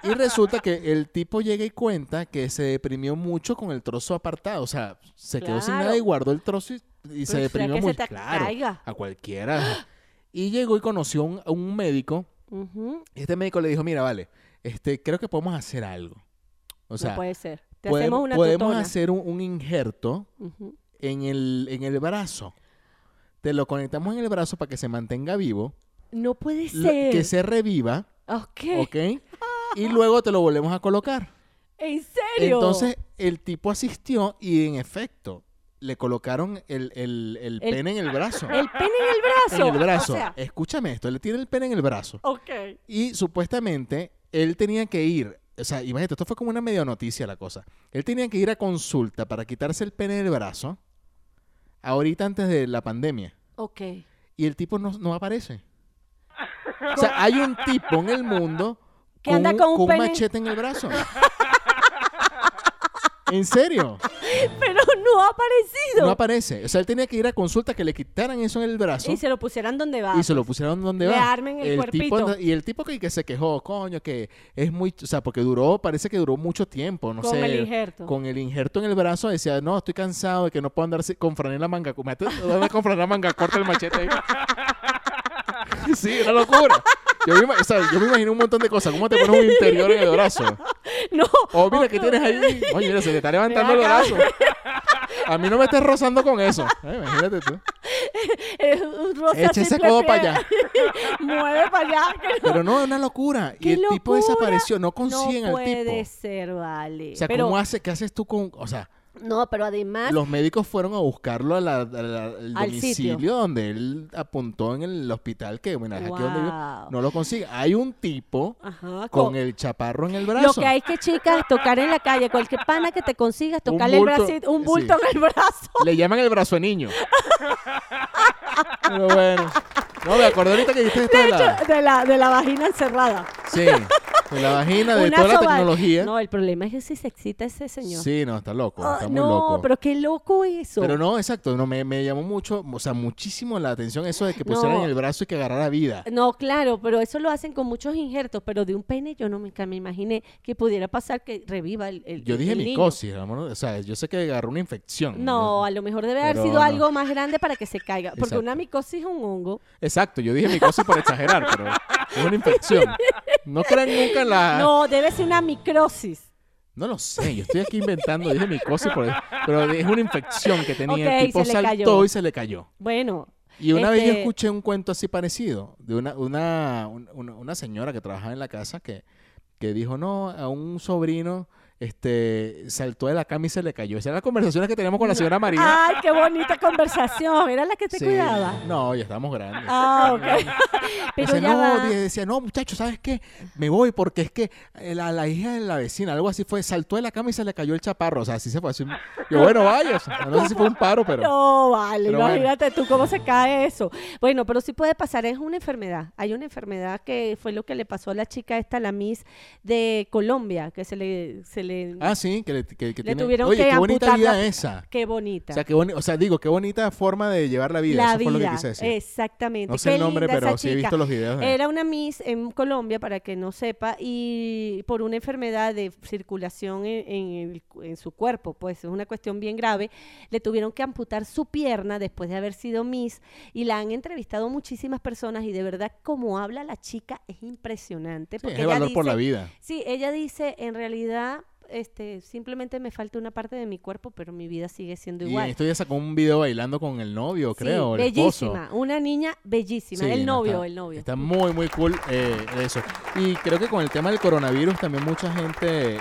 y resulta que el tipo llega y cuenta que se deprimió mucho con el trozo apartado. O sea, se quedó sin nada y guardó el trozo y, y se deprimió que se Claro, caiga. a cualquiera. Y llegó y conoció a un, a un médico. Y este médico le dijo, mira, vale, este, creo que podemos hacer algo. O sea, no puede ser. Te podem- hacemos una podemos tutona. hacer un, un injerto en el, en el brazo. Te lo conectamos en el brazo para que se mantenga vivo, No puede ser. que se reviva, Ok. ¿ok? Y luego te lo volvemos a colocar. ¿En serio? Entonces el tipo asistió y en efecto le colocaron el, el- el El- pene en el brazo. El pene en el brazo. en el brazo. O sea, Escúchame esto, le tiene el pene en el brazo. ok. Y supuestamente él tenía que ir, o sea, imagínate, esto fue como una medio noticia la cosa. Él tenía que ir a consulta para quitarse el pene del brazo ahorita antes de la pandemia. Ok. Y el tipo no, no aparece. O sea, hay un tipo en el mundo Que anda con un pene. machete en el brazo. ¿En serio? Pero no ha aparecido. No aparece. O sea, él tenía que ir a consulta que le quitaran eso en el brazo y se lo pusieran donde va. y se lo pusieron donde Le va. armen el tipo cuerpito. anda- y el tipo que, que se quejó, coño, que es muy, o sea, porque duró, parece que duró mucho tiempo, no Con sé. el injerto. Con el injerto en el brazo decía, no, estoy cansado de que no puedo andar con franela manga. Imagínate, con franela manga corta el machete ahí. sí, una locura. Yo me, o sea, yo me imagino un montón de cosas. ¿Cómo te pones un interior en el brazo? No. O mira, ¿qué tienes ahí? Oye, mira, se te está levantando el brazo. A mí no me estés rozando con eso. Eh, imagínate tú. Es un roce Echa ese codo para allá. Mueve para allá. no- Pero no, es una locura. Y ¡Qué el tipo locura! desapareció. No consiguen no al puede tipo. ser, vale. O sea, pero, ¿cómo hace, ¿qué haces tú con...? O sea, No, pero además... los médicos fueron a buscarlo a la- a la- al Al domicilio sitio. donde él apuntó en el hospital que, bueno, aquí donde Wow. no lo consigue. Hay un tipo Ajá, con co- el chaparro en el Lo brazo. que hay que, chicas, tocar en la calle. Cualquier pana que te consigas, tocarle el bracito, un sí. bulto en el brazo. Le llaman el brazo de niño. Pero bueno. No, me acordé ahorita que dijiste esto de la... De la, de la vagina encerrada. Sí, de la vagina, de Una toda la tecnología. No, el problema es que si se excita ese señor. Sí, no, está loco, Ah, está muy no, loco. pero qué loco eso. Pero no, exacto, no, me, me llamó mucho, o sea, muchísimo la atención eso de que pusieran No. el brazo y que agarrara vida. No, claro, pero eso lo hacen con muchos injertos, pero de un pene yo no me, me imaginé que pudiera pasar que reviva el, el Yo dije el niño. micosis, vámonos, o sea, yo sé que agarró una infección. No, a lo mejor debe haber sido no. algo más grande para que se caiga. Porque Exacto. una micosis es un hongo. Exacto, yo dije micosis por exagerar, pero es una infección. No crean nunca en la... No, debe ser una microsis. Lo sé, yo estoy aquí inventando, dije micosis, por... pero es una infección que tenía. El tipo saltó cayó. y se le cayó. Bueno. Y una vez yo este, escuché un cuento así parecido de una, una, un- una, una señora que trabajaba en la casa que, que dijo, no, a un sobrino este, saltó de la cama y se le cayó. Esas eran las conversaciones que teníamos con la señora Marina. Ay, qué bonita conversación. Era la que te Sí. cuidaba. No, ya estamos grandes. Ah, ok. Pero Decía, ya no, va. decía, no, muchachos, ¿sabes qué? Me voy porque es que eh, la, la hija de la vecina, algo así fue, saltó de la cama y se le cayó el chaparro. O sea, así se fue. Así, yo, bueno, vaya. o sea, no sé si fue un paro, pero... No, vale, pero bueno. imagínate tú cómo se cae eso. Bueno, pero sí puede pasar, es una enfermedad. Hay una enfermedad que fue lo que le pasó a la chica esta, la Miss de Colombia, que se le... Se le Ah, sí, que, le, que, que Le tiene... tuvieron Oye, que qué bonita vida la- esa. Qué bonita. O sea, qué boni- o sea, digo, qué bonita forma de llevar la vida. la Eso fue lo que vida, quise decir. exactamente. No sé Qué el nombre, pero sí he visto los videos. de- Era una Miss en Colombia, para que no sepa, y por una enfermedad de circulación en, su cuerpo, pues es una cuestión bien grave, le tuvieron que amputar su pierna después de haber sido Miss y la han entrevistado muchísimas personas y de verdad como habla la chica es impresionante. Sí, es el valor por la vida. Sí, ella dice, en realidad... Este, simplemente me falta una parte de mi cuerpo, pero mi vida sigue siendo Y igual. esto ya sacó un video bailando con el novio, Sí, creo, esposo. bellísima, una niña bellísima, Sí, el no, novio, está- el novio. Está muy, muy cool eh, eso. Y creo que con el tema del coronavirus también mucha gente,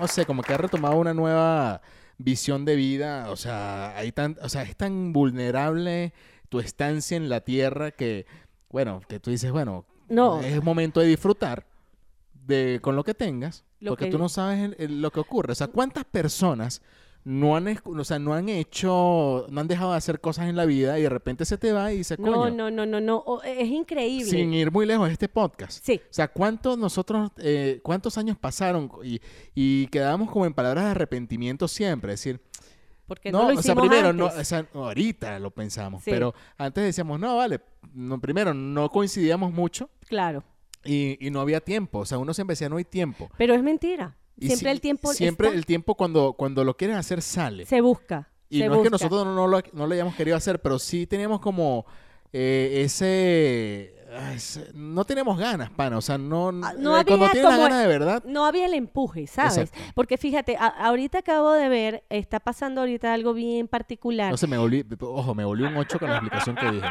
no sé, como que ha retomado una nueva visión de vida. O sea, hay tan, o sea, es tan vulnerable tu estancia en la tierra que, bueno, que tú dices, bueno, No. es momento de disfrutar de con lo que tengas, Lo porque que- tú no sabes el- el- lo que ocurre. O sea, ¿cuántas personas no han, o sea, no han hecho, no han dejado de hacer cosas en la vida y de repente se te va y No, coño, no, no, no, no, o- es increíble. sin ir muy lejos este podcast. Sí, O sea, ¿cuántos nosotros, eh, cuántos años pasaron y, y quedamos como en palabras de arrepentimiento siempre? Es decir, porque no, no, lo o sea, primero, no, antes. o sea, ahorita lo pensamos, Sí. pero antes decíamos, no, vale, no, primero, no coincidíamos mucho Claro, y, y no había tiempo. O sea, uno siempre decía, no hay tiempo. pero es mentira. Y Siempre si- el tiempo Siempre está, el tiempo cuando, cuando lo quieren hacer sale. se busca. y se no es que nosotros no lo, no lo hayamos querido hacer, pero sí teníamos como eh, ese, ah, ese- No tenemos ganas, pana. O sea, no... Ah, no eh, cuando había tienes la como- gana de verdad... No había el empuje, ¿sabes? Exacto. Porque fíjate, a- ahorita acabo de ver, está pasando ahorita algo bien particular. No sé, me volví... Ojo, me volví un 8 con la explicación que dije.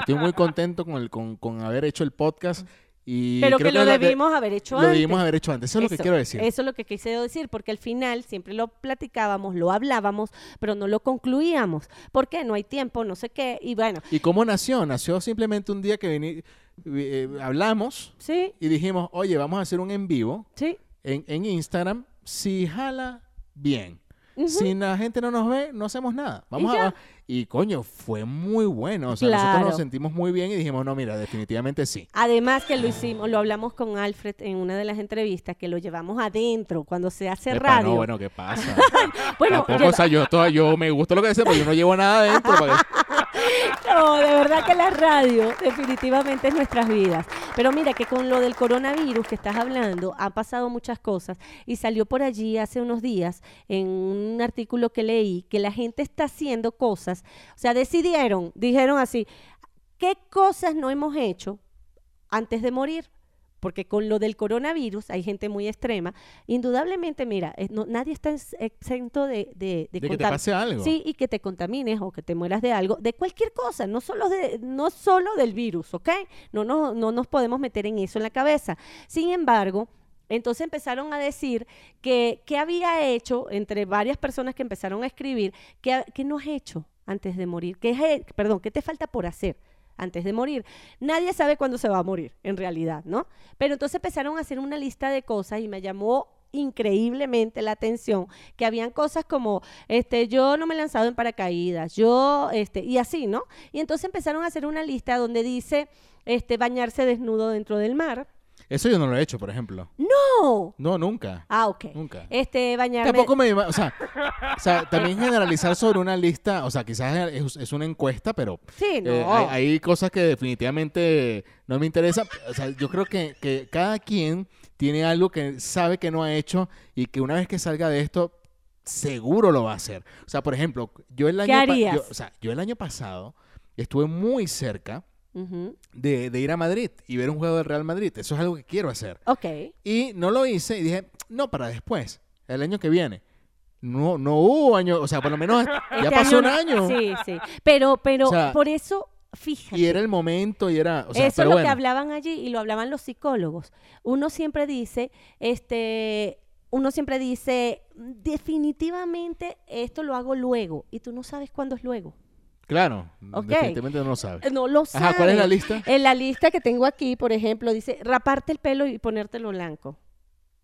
Estoy muy contento con, el, con, con haber hecho el podcast y... pero creo que lo de- debimos haber hecho Lo antes. debimos haber hecho antes. Eso es lo que quiero decir. Eso es lo que quise decir, porque al final siempre lo platicábamos, lo hablábamos, pero no lo concluíamos. ¿Por qué? No hay tiempo, no sé qué. Y bueno, ¿Y cómo nació? Nació simplemente un día que vení- eh, hablamos sí, y dijimos, oye, vamos a hacer un en vivo sí. en, en Instagram. Si jala, bien. Si la gente no nos ve, no hacemos nada. Vamos a... Y coño, fue muy bueno. O sea, nosotros nos sentimos muy bien y dijimos, no, mira, definitivamente sí. Además que lo hicimos, lo hablamos con Alfred en una de las entrevistas, que lo llevamos adentro cuando se hace Epa, radio. No, bueno, ¿qué pasa? Bueno, lleva- o sea, yo, yo me gusta lo que decía, pero yo no llevo nada adentro. No, de verdad que la radio definitivamente es nuestras vidas. Pero mira que con lo del coronavirus que estás hablando, han pasado muchas cosas y salió por allí hace unos días en un artículo que leí que la gente está haciendo cosas, o sea, decidieron, dijeron así, ¿qué cosas no hemos hecho antes de morir? porque con lo del coronavirus hay gente muy extrema. Indudablemente, mira, eh, no- nadie está ex- exento de, de, De que te pase algo. Sí, y que te contamines o que te mueras de algo, de cualquier cosa, no solo, de, no solo del virus, ¿ok? No, no, no nos podemos meter en eso en la cabeza. Sin embargo, entonces empezaron a decir que, que había hecho, entre varias personas que empezaron a escribir, que, que no has hecho antes de morir, he- perdón, ¿qué te falta por hacer? antes de morir. Nadie sabe cuándo se va a morir, en realidad, ¿no? Pero entonces empezaron a hacer una lista de cosas y me llamó increíblemente la atención que habían cosas como este yo no me he lanzado en paracaídas yo este y así no y entonces empezaron a hacer una lista donde dice este bañarse desnudo dentro del mar Eso yo no lo he hecho, por ejemplo. no No, nunca. ah ok Nunca. este bañarme Tampoco me... O sea, o sea, también generalizar sobre una lista, o sea, quizás es, es una encuesta, pero sí no eh, hay, hay cosas que definitivamente no me interesan. O sea, yo creo que, que cada quien tiene algo que sabe que no ha hecho y que una vez que salga de esto, seguro lo va a hacer. O sea, por ejemplo, yo el año, harías? yo- o sea, yo el año pasado estuve muy cerca De, de ir a Madrid y ver un juego del Real Madrid. Eso es algo que quiero hacer. ok Y no lo hice y dije, no, para después, el año que viene. No, no hubo año, o sea, por lo menos ya Este pasó un no- año. sí sí pero pero O sea, por eso fíjate Y era el momento y era, o sea, Eso es lo bueno. que hablaban allí y lo hablaban los psicólogos. Uno siempre dice, este, uno siempre dice, definitivamente esto lo hago luego y tú no sabes cuándo es luego. Claro, Ok. definitivamente no lo sabe. Eh, No lo sabes. Ajá, ¿cuál es la lista? En la lista que tengo aquí, por ejemplo, dice raparte el pelo y ponértelo blanco.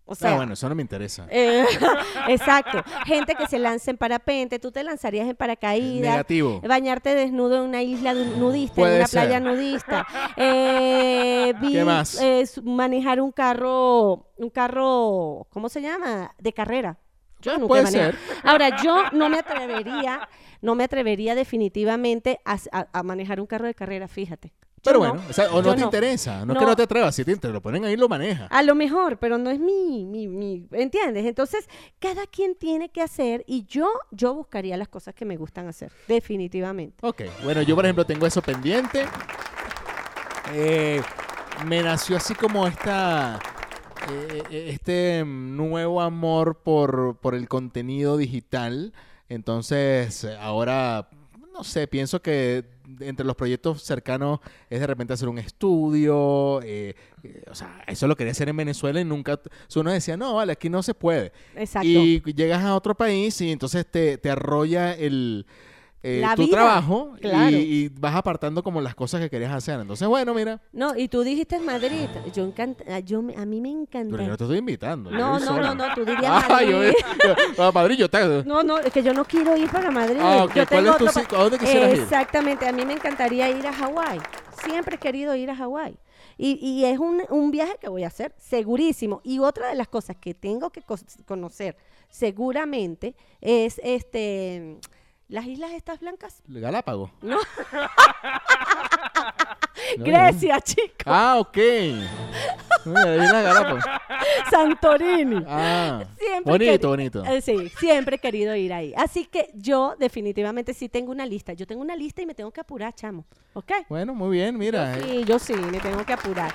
O sea, ah, bueno, eso no me interesa. eh, exacto. Gente que se lanza en parapente, tú te lanzarías en paracaídas. Negativo. Bañarte desnudo en una isla nudista, Puede en una ser. playa nudista. Eh, vi- ¿Qué más? eh, manejar un carro, un carro, ¿cómo se llama? De carrera. Yo Ah, nunca puede ser. Ahora, yo no me atrevería, no me atrevería definitivamente a, s- a- a manejar un carro de carrera, fíjate. Yo Pero no. bueno, o, sea, o no te interesa. No, es que No. te atrevas. Si te, te lo ponen ahí, lo maneja. A lo mejor, pero no es mi, mi, mi, ¿entiendes? Entonces, cada quien tiene que hacer y yo, yo buscaría las cosas que me gustan hacer, definitivamente. Ok, bueno, yo por ejemplo tengo eso pendiente. Eh, me nació así como esta, eh, eh, este mm, nuevo amor por, por el contenido digital. Entonces, eh, ahora, no sé, pienso que entre los proyectos cercanos es de repente hacer un estudio. eh, eh, o sea, eso lo quería hacer en Venezuela y nunca... uno decía, no, vale, aquí no se puede. Exacto. Y llegas a otro país y entonces te, te arrolla el eh, tu vida, trabajo y- claro. y, vas apartando como las cosas que querías hacer. Entonces, bueno, mira, No, y tú dijiste Madrid. Yo encanta, yo me- a mí me encanta. pero yo no te estoy invitando. yo No, no, no, no, tú dirías Ah, yo, Madrid. yo- a Madrid yo te... No, no, es que yo no quiero ir para Madrid. Ah. Yo ¿A dónde quisieras ir? Exactamente, a mí me encantaría ir a Hawái. Siempre he querido ir a Hawái. Y, y es un, un viaje que voy a hacer, segurísimo. Y otra de las cosas que tengo que conocer, seguramente, es este las islas estas blancas. Galápagos. No, Grecia, chico. Ah, ok. Galápagos. Santorini. Ah, Siempre bonito, bonito. Eh, sí, siempre he querido ir ahí. Así que yo definitivamente sí tengo una lista. Yo tengo una lista y me tengo que apurar, chamo. ¿Ok? Bueno, muy bien, mira. eh, Sí, yo sí, me tengo que apurar.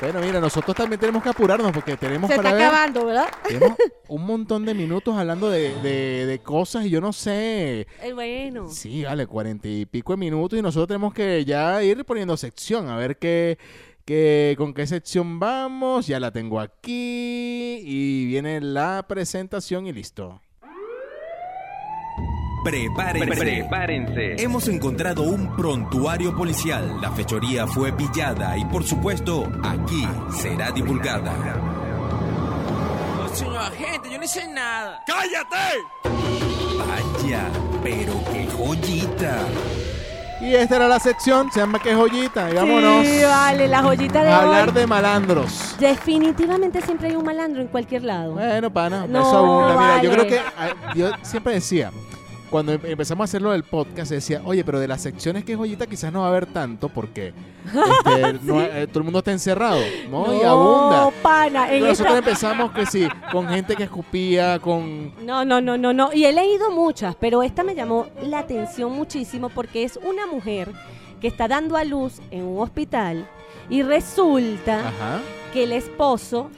Bueno, mira, nosotros también tenemos que apurarnos porque tenemos Se para está ver... acabando, ¿verdad? Tenemos un montón de minutos hablando de, de- de cosas y yo no sé. Eh, bueno. Sí, vale, cuarenta y pico de minutos y nosotros tenemos que ya ir poniendo sección, a ver qué, qué, con qué sección vamos. Ya la tengo aquí y viene la presentación y listo. Prepárense. Prepárense. Hemos encontrado un prontuario policial. La fechoría fue pillada y por supuesto aquí será divulgada. Señor agente, yo no hice nada. Vaya, pero qué joyita. Y esta era la sección, se llama Que Joyita, y vámonos Sí, vale, la joyita de a hablar hoy. de malandros. Definitivamente siempre hay un malandro en cualquier lado. Bueno, pana, No, eso abunda. Mira, yo vale. creo que ah, yo siempre decía, cuando em- empezamos a hacerlo del podcast, decía, oye, pero de las secciones que es joyita quizás no va a haber tanto porque este, no- eh, todo el mundo está encerrado, ¿no? y abunda. pana. En Nosotros esta- empezamos que sí, con gente que escupía, con... No, no, no, no, no. Y he leído muchas, pero esta me llamó la atención muchísimo porque es una mujer que está dando a luz en un hospital y resulta Ajá. que el esposo,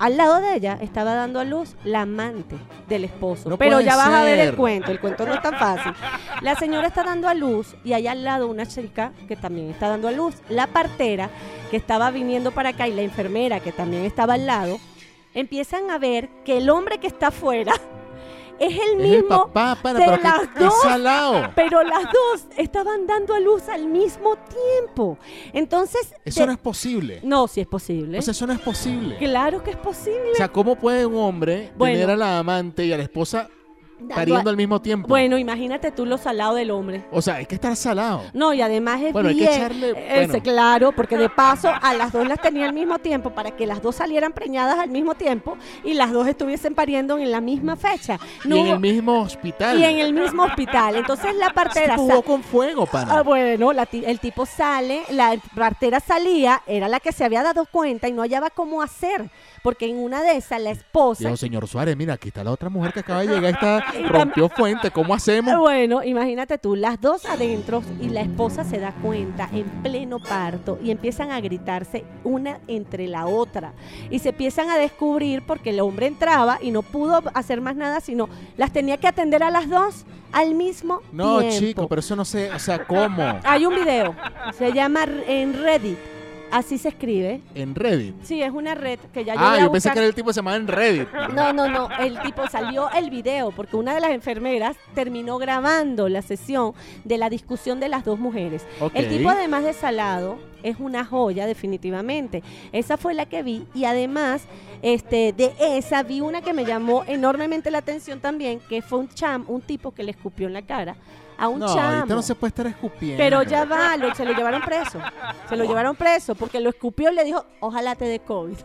al lado de ella, estaba dando a luz la amante del esposo. No Pero ya vas a ver el ser. cuento, el cuento no es tan fácil. La señora está dando a luz y hay al lado una chica que también está dando a luz. La partera que estaba viniendo para acá y la enfermera que también estaba al lado, empiezan a ver que el hombre que está afuera es el Es el mismo papá, para, de pero las dos. salado. pero las dos estaban dando a luz al mismo tiempo. Entonces, Eso te- no es posible. no, si es posible. O sea, eso no es posible. claro que es posible. O sea, ¿cómo puede un hombre Bueno. tener a la amante y a la esposa pariendo al mismo tiempo? Bueno, imagínate tú lo salado del hombre. O sea, hay que estar salado. No, y además es Bueno, hay que echarle- Ese, bueno. claro, porque de paso a las dos las tenía al mismo tiempo para que las dos salieran preñadas al mismo tiempo y las dos estuviesen pariendo en la misma fecha. No y en el mismo hospital. y en el mismo hospital. Entonces la partera jugó con fuego, pana. Ah, bueno, la el tipo sale, la partera salía, era la que se había dado cuenta y no hallaba cómo hacer, porque en una de esas la esposa Dijo, señor Suárez, mira, aquí está la otra mujer que acaba de llegar, está, rompió fuente, ¿cómo hacemos? Bueno, imagínate tú, las dos adentro y la esposa se da cuenta en pleno parto y empiezan a gritarse una entre la otra y se empiezan a descubrir porque el hombre entraba y no pudo hacer más nada, sino las tenía que atender a las dos al mismo No, tiempo. chico, pero eso no sé, o sea, ¿cómo? Hay un video, se llama en Reddit, así se escribe. En Reddit. Sí, es una red que ya yo Ah, voy a yo pensé buscar- que era el tipo que se llamaba en Reddit. No, no, no. El tipo salió el video porque una de las enfermeras terminó grabando la sesión de la discusión de las dos mujeres. Ok. El tipo, además de salado, es una joya, definitivamente. Esa fue la que vi. Y además, este, de esa vi una que me llamó enormemente la atención también, que fue un cham, un tipo que le escupió en la cara a un No, chamo. ahorita no se puede estar escupiendo. Pero ya va, lo- se lo llevaron preso. Se lo llevaron preso porque lo escupió y le dijo, ojalá te dé COVID.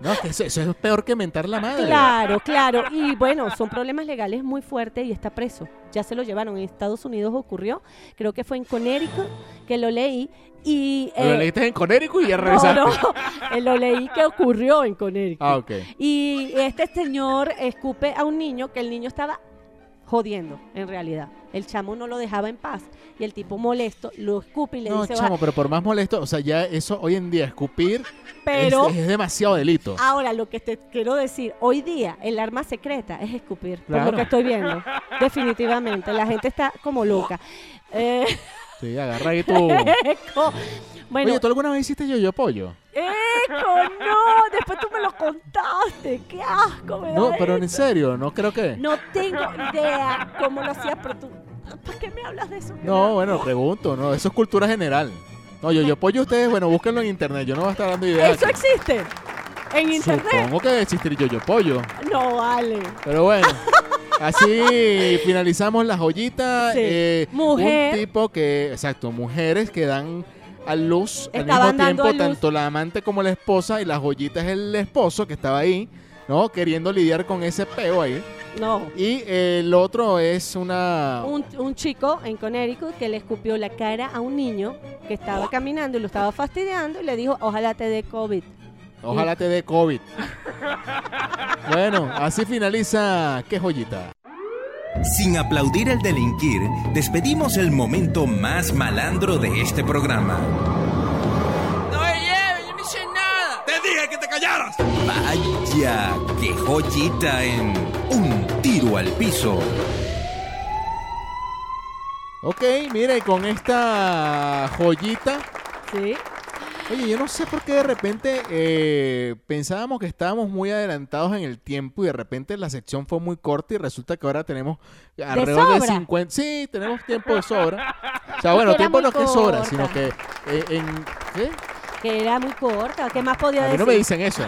No, eso, eso es peor que mentar la madre. Claro, claro. Y bueno, son problemas legales muy fuertes y está preso. Ya se lo llevaron. En Estados Unidos ocurrió. Creo que fue en Connecticut que lo leí. Y. Lo eh, leíste en Conérico y ya no, revisaste. no, eh, lo leí que ocurrió en Connecticut. Ah, ok. Y este señor escupe a un niño que el niño estaba jodiendo, en realidad. El chamo no lo dejaba en paz. Y el tipo molesto lo escupe y le No, dice... chamo, pero por más molesto, o sea, ya eso hoy en día, escupir Pero- es, es demasiado delito. Ahora, lo que te quiero decir, hoy día el arma secreta es escupir, por lo que estoy viendo. Definitivamente, la gente está como loca. Eh, Sí, agarra ahí tu... eco. Bueno, Oye, ¿tú alguna vez hiciste yo-yo pollo? eco, no, después tú me lo contaste, qué asco me da No, pero en serio, no creo que... No tengo idea cómo lo hacías, pero tú, ¿por qué me hablas de eso? No, bueno, pregunto, no, eso es cultura general. No, yo-yo pollo ustedes, bueno, búsquenlo en internet, yo no voy a estar dando ideas. Eso existe en internet. Supongo que existir yo-yo pollo. No vale. Pero bueno, así finalizamos la joyita. Sí. eh, Mujer. Un tipo que, exacto, mujeres que dan a luz al mismo tiempo, luz. tanto la amante como la esposa, y la joyita es el esposo que estaba ahí, ¿no? Queriendo lidiar con ese peo ahí. No. Y eh, el otro es una... Un, un chico en Connecticut que le escupió la cara a un niño que estaba caminando y lo estaba fastidiando y le dijo, ojalá te dé COVID. Ojalá te dé COVID. bueno, así finaliza. ¿Qué joyita? Sin aplaudir el delinquir, despedimos el momento más malandro de este programa. No me lleves, yo no hice nada. Te dije que te callaras. Vaya, qué joyita en un tiro al piso. Ok, mire, con esta joyita. Sí. Oye, yo no sé por qué de repente eh, pensábamos que estábamos muy adelantados en el tiempo y de repente la sección fue muy corta y resulta que ahora tenemos alrededor de, sobra. 50. Sí, tenemos tiempo de sobra. O sea, bueno, tiempo no es que sobra, sino que eh, en. ¿Qué? Que era muy corta. ¿Qué más podía A mí decir? no me dicen eso.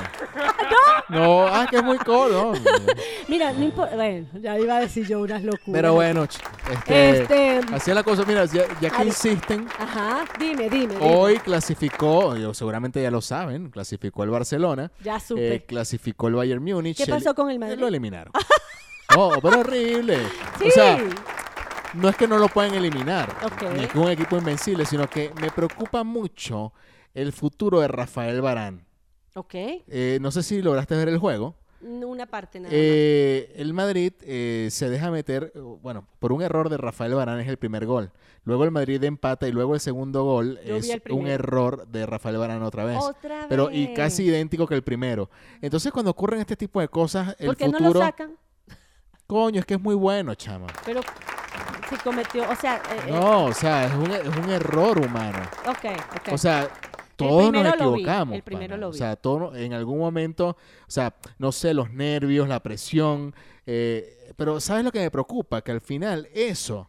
¿No? ah, que es muy corto. no. Mira, no importa. Bueno, ya iba a decir yo unas locuras. Pero bueno, este, Este. así es la cosa. Mira, ya, ya que insisten, Ajá, dime, dime. dime. hoy clasificó, yo- seguramente ya lo saben, clasificó el Barcelona. Ya supe. Eh, clasificó el Bayern Múnich. ¿Qué pasó con el Madrid? Lo eliminaron. no, pero horrible. sí. O sea, no es que no lo puedan eliminar, Ok. ni es que es un equipo invencible, sino que me preocupa mucho el futuro de Rafael Barán. ok. Eh, no sé si lograste ver el juego. Una parte nada Eh, el Madrid eh, se deja meter, bueno, por un error de Rafael Varane es el primer gol. Luego el Madrid empata y luego el segundo gol Yo es un error de Rafael Varane otra vez. Otra Pero y vez. casi idéntico que el primero. Entonces cuando ocurren este tipo de cosas, el ¿Por qué no futuro, lo sacan? coño, es que es muy bueno, chama. Pero si cometió, o sea, eh, No, o sea, es un, es un error humano. ok, ok. O sea, todos nos vi, equivocamos. el primero lo O vi. sea, todo, en algún momento, o sea, no sé, los nervios, la presión. eh, pero ¿sabes lo que me preocupa? Que al final eso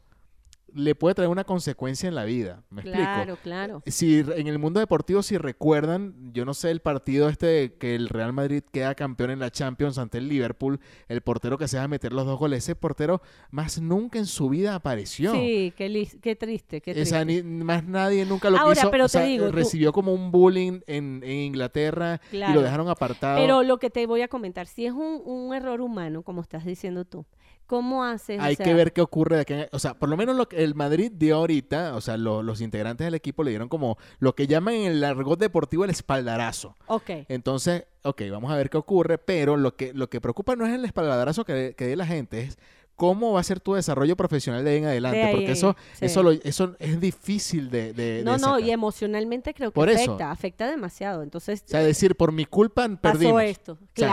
le puede traer una consecuencia en la vida. ¿Me claro, explico? claro. Si en el mundo deportivo, si recuerdan, yo no sé, el partido este que el Real Madrid queda campeón en la Champions ante el Liverpool, el portero que se va a meter los dos goles, ese portero más nunca en su vida apareció. Sí, qué, qué triste, qué O triste. sea, ni- más nadie nunca lo Ahora, quiso. pero o te sea, digo, tú- recibió como un bullying en, en Inglaterra y Claro. lo dejaron apartado. Pero lo que te voy a comentar, si es un, un error humano, como estás diciendo tú, ¿cómo haces? O Hay sea, que ver qué ocurre de aquí. O sea, por lo menos lo que el Madrid dio ahorita, o sea, lo- los integrantes del equipo le dieron como lo que llaman en el argot deportivo el espaldarazo. Ok, Entonces, ok, vamos a ver qué ocurre, pero lo que, lo que preocupa no es el espaldarazo que, que dé la gente, es cómo va a ser tu desarrollo profesional de ahí en adelante, ahí, porque eso, sí. eso, lo- eso es difícil de, de- no, de no, y emocionalmente creo que Por eso. afecta, afecta demasiado. Entonces, O sea, decir, por mi culpa pasó perdimos. esto. sea,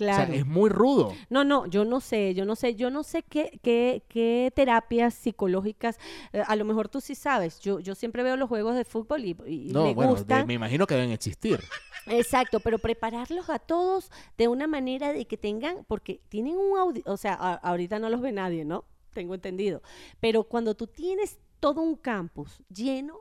Claro, O claro. sea, es muy rudo. No, no, yo no sé, yo no sé, yo no sé qué, qué, qué terapias psicológicas, eh, a lo mejor tú sí sabes, yo, yo siempre veo los juegos de fútbol y, y No, me bueno, de- me imagino que deben existir. Exacto, pero prepararlos a todos de una manera de que tengan, porque tienen un audio, o sea, a- ahorita no los ve nadie, ¿no? Tengo entendido, pero cuando tú tienes todo un campus lleno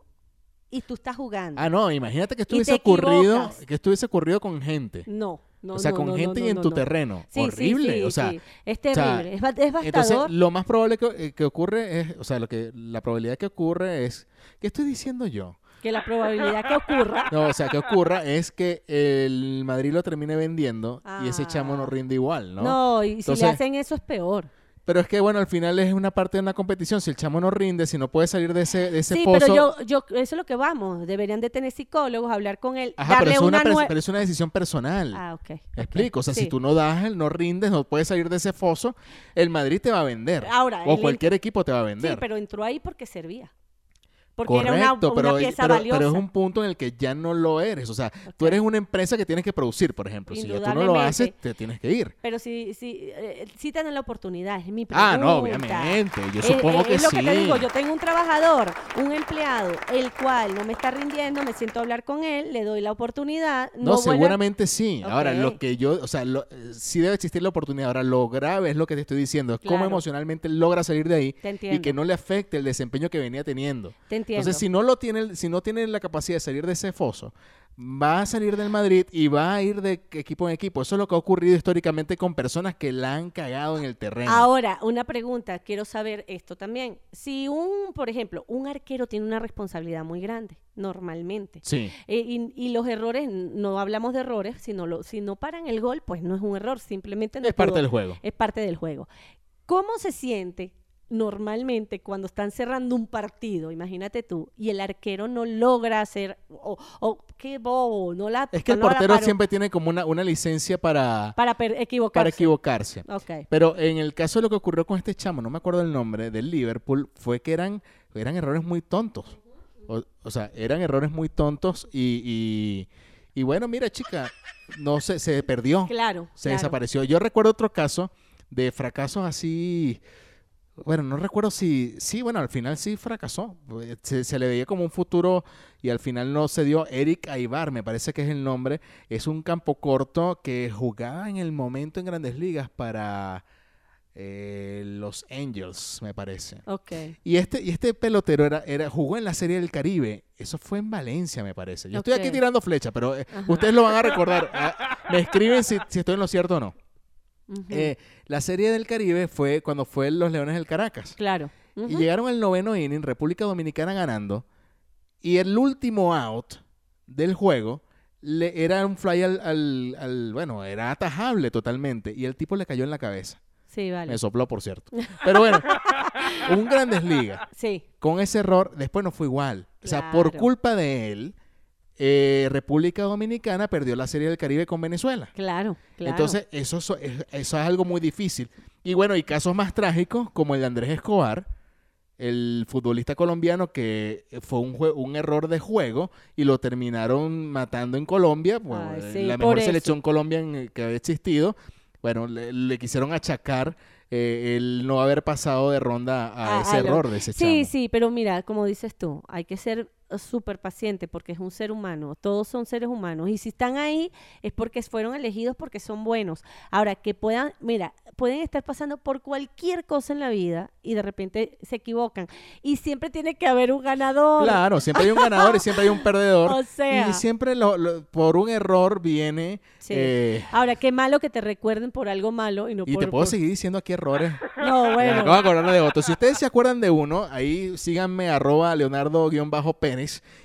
y tú estás jugando. Ah, no, imagínate que estuviese ocurrido, que estuviese ocurrido con gente. No, no, o sea, no, con no, gente y en tu no. terreno. Sí, Horrible. sí, o sea, es o sea, terrible, es, es entonces devastador. lo más probable que, eh, que ocurre es, o sea, lo que la probabilidad que ocurre es, ¿qué estoy diciendo yo? que la probabilidad que ocurra No, o sea, que ocurra es que el Madrid lo termine vendiendo y ese chamo no Ah. rinde igual, ¿no? No, y si Entonces- le hacen eso es peor. Pero es que, bueno, al final es una parte de una competición. Si el chamo no rinde, si no puede salir de ese, de ese Sí, pozo... pero yo, yo, eso es lo que vamos. Deberían de tener psicólogos, hablar con él, Ajá, pero es, una, pero es una decisión personal. Ah, ok. ¿Me ok. explico? O sea, si Sí. tú no das, no rindes, no puedes salir de ese foso, el Madrid te va a vender. Ahora, o cualquier equipo te va a Sí, vender. pero entró ahí porque servía. Porque Correcto, era una, una pero, pieza pero- valiosa. pero es un punto en el que ya no lo eres. O sea, tú Ok. eres una empresa que tienes que producir, por ejemplo. Si ya tú no lo haces, te tienes que ir. Pero sí, sí, eh, sí tienen la oportunidad, es mi pregunta. Ah, no, obviamente. Yo supongo eh, que es lo sí. que te digo, yo tengo un trabajador, un empleado, el cual no me está rindiendo, me siento a hablar con él, le doy la oportunidad. No, No, seguramente sí. Ahora, lo que yo, o sea, lo- eh, sí debe existir la oportunidad. Ahora, lo grave es lo que te estoy diciendo, es cómo Claro. emocionalmente logra salir de ahí Te y que no le afecte el desempeño que venía teniendo. Te entiendo. Entonces, si no lo tiene, si no tiene la capacidad de salir de ese foso, va a salir del Madrid y va a ir de equipo en equipo. Eso es lo que ha ocurrido históricamente con personas que la han cagado en el terreno. Ahora, una pregunta, quiero saber esto también. Si un, por ejemplo, un arquero tiene una responsabilidad muy grande, normalmente. Sí. Eh, y, y los errores, no hablamos de errores, sino lo, si no paran el gol, pues no es un error, simplemente no Es parte pudo- del juego. Es parte del juego. ¿Cómo se siente normalmente cuando están cerrando un partido, imagínate tú, y el arquero no logra hacer, o, qué bobo, no la Es que el no portero siempre tiene como una, una licencia para, para equivocarse. para equivocarse. Ok. Pero en el caso de lo que ocurrió con este chamo, no me acuerdo el nombre, del Liverpool, fue que eran, eran errores muy tontos. O, o sea, eran errores muy tontos y, y, y bueno, mira chica, no se, se perdió, Claro. se claro. desapareció. Yo recuerdo otro caso de fracasos así, bueno, no recuerdo si, sí, bueno, al final sí fracasó. Se, se le veía como un futuro y al final no se dio. Eric Aibar, me parece que es el nombre, es un campo corto que jugaba en el momento en grandes ligas para eh, los Angels, me parece. Ok. Y este, y este pelotero era, era, jugó en la Serie del Caribe. Eso fue en Valencia, me parece. Yo estoy aquí tirando flecha, pero eh, ustedes lo van a recordar. Ah, me escriben si, si estoy en lo cierto o no. Eh, la Serie del Caribe fue cuando fue los Leones del Caracas. claro. Y llegaron al noveno inning, República Dominicana ganando. Y el último out del juego le, era un fly al, al- al- Bueno, era atajable totalmente. Y el tipo le cayó en la cabeza. Sí, vale. Me sopló, por cierto. Pero bueno, un Grandes Ligas. Sí. Con ese error, después no fue igual. O sea, por culpa de él, eh, República Dominicana perdió la Serie del Caribe con Venezuela. Claro, claro. Entonces, eso, so- es- eso es algo muy difícil. Y bueno, y casos más trágicos, como el de Andrés Escobar, el futbolista colombiano que fue un, un error de juego y lo terminaron matando en Colombia, pues, Ay, eh, sí, la mejor selección Colombia en- que había existido. Bueno, le, le quisieron achacar eh, el no haber pasado de ronda a, A- ese error de ese Sí, chamo. sí, pero mira, como dices tú, hay que ser eh, súper paciente porque es un ser humano, todos son seres humanos y si están ahí es porque fueron elegidos porque son buenos. Ahora, que puedan, mira, pueden estar pasando por cualquier cosa en la vida y de repente se equivocan y siempre tiene que haber un ganador. Claro, siempre hay un ganador y siempre hay un perdedor. O sea. y siempre lo- lo- por un error viene... Sí. eh, Ahora, qué malo que te recuerden por algo malo y no y por... te puedo por- seguir diciendo aquí errores. No, bueno. acabo de acordar de otro. Si ustedes se acuerdan de uno, ahí síganme arroba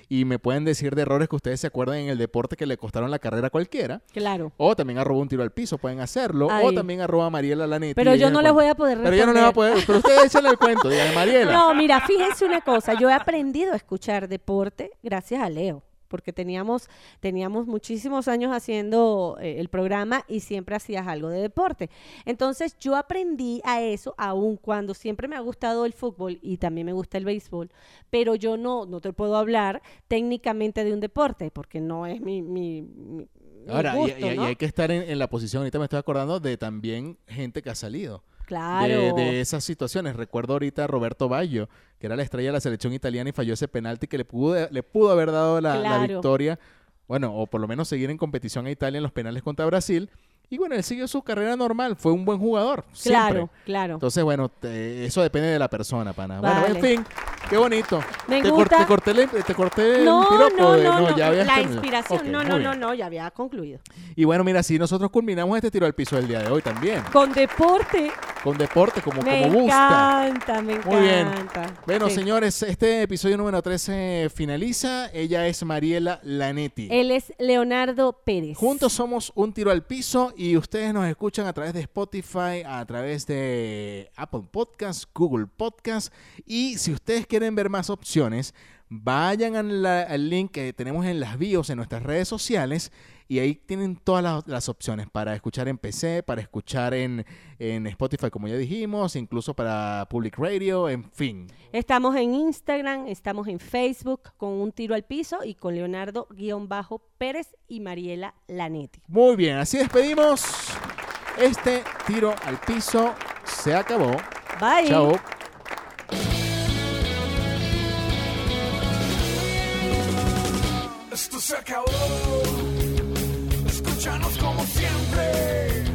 y me pueden decir de errores que ustedes se acuerdan en el deporte que le costaron la carrera a cualquiera. Claro. O también arroba un tiro al piso, pueden hacerlo. O también arroba Mariela Lanetti. Pero yo no les voy a poder Pero yo no les voy a responder. poder. Pero ustedes échenle el cuento, díganle, Mariela. No, mira, fíjense una cosa, yo he aprendido a escuchar deporte gracias a Leo, porque teníamos, teníamos muchísimos años haciendo eh, el programa y siempre hacías algo de deporte. Entonces yo aprendí a eso, aun cuando siempre me ha gustado el fútbol y también me gusta el béisbol, pero yo no, no te puedo hablar técnicamente de un deporte, porque no es mi, mi, mi- Ahora, y- gusto, y, y ¿no? hay que estar en, en la posición, ahorita me estoy acordando de también gente que ha salido. Claro. de, de esas situaciones. Recuerdo ahorita a Roberto Baggio, que era la estrella de la selección italiana y falló ese penalti que le pudo, le pudo haber dado la, victoria. Bueno, o por lo menos seguir en competición a Italia en los penales contra Brasil. Y bueno, él siguió su carrera normal. Fue un buen jugador. Claro, siempre. claro. Entonces, bueno, te- eso depende de la persona, pana. Bueno, Vale. en fin, qué bonito. Me te, cor- gusta- te corté, el- te corté el No, piropo no, de- no, no, ya habías la terminado. inspiración, no, no, no, no, ya había concluido. Y bueno, mira, si nosotros culminamos este tiro al piso del día de hoy también, Con deporte, con deporte como, me como gusta. encanta, me encanta. Muy bien. Bueno, Sí. señores, este episodio número 13 finaliza. Ella es Mariela Lanetti. Él es Leonardo Pérez. Juntos somos un tiro al piso y ustedes nos escuchan a través de Spotify, a través de Apple Podcast, Google Podcast y si ustedes quieren ver más opciones, vayan la- al link que tenemos en las bios en nuestras redes sociales y ahí tienen todas las, las opciones para escuchar en PC, para escuchar en, en Spotify como ya dijimos, incluso para Public Radio, en fin. Estamos en Instagram, estamos en Facebook con un tiro al piso y con Leonardo-Pérez y Mariela Lanetti. Muy bien, así despedimos. Este tiro al piso se acabó. Bye. Chao. Esto se acabó. Escúchanos como siempre.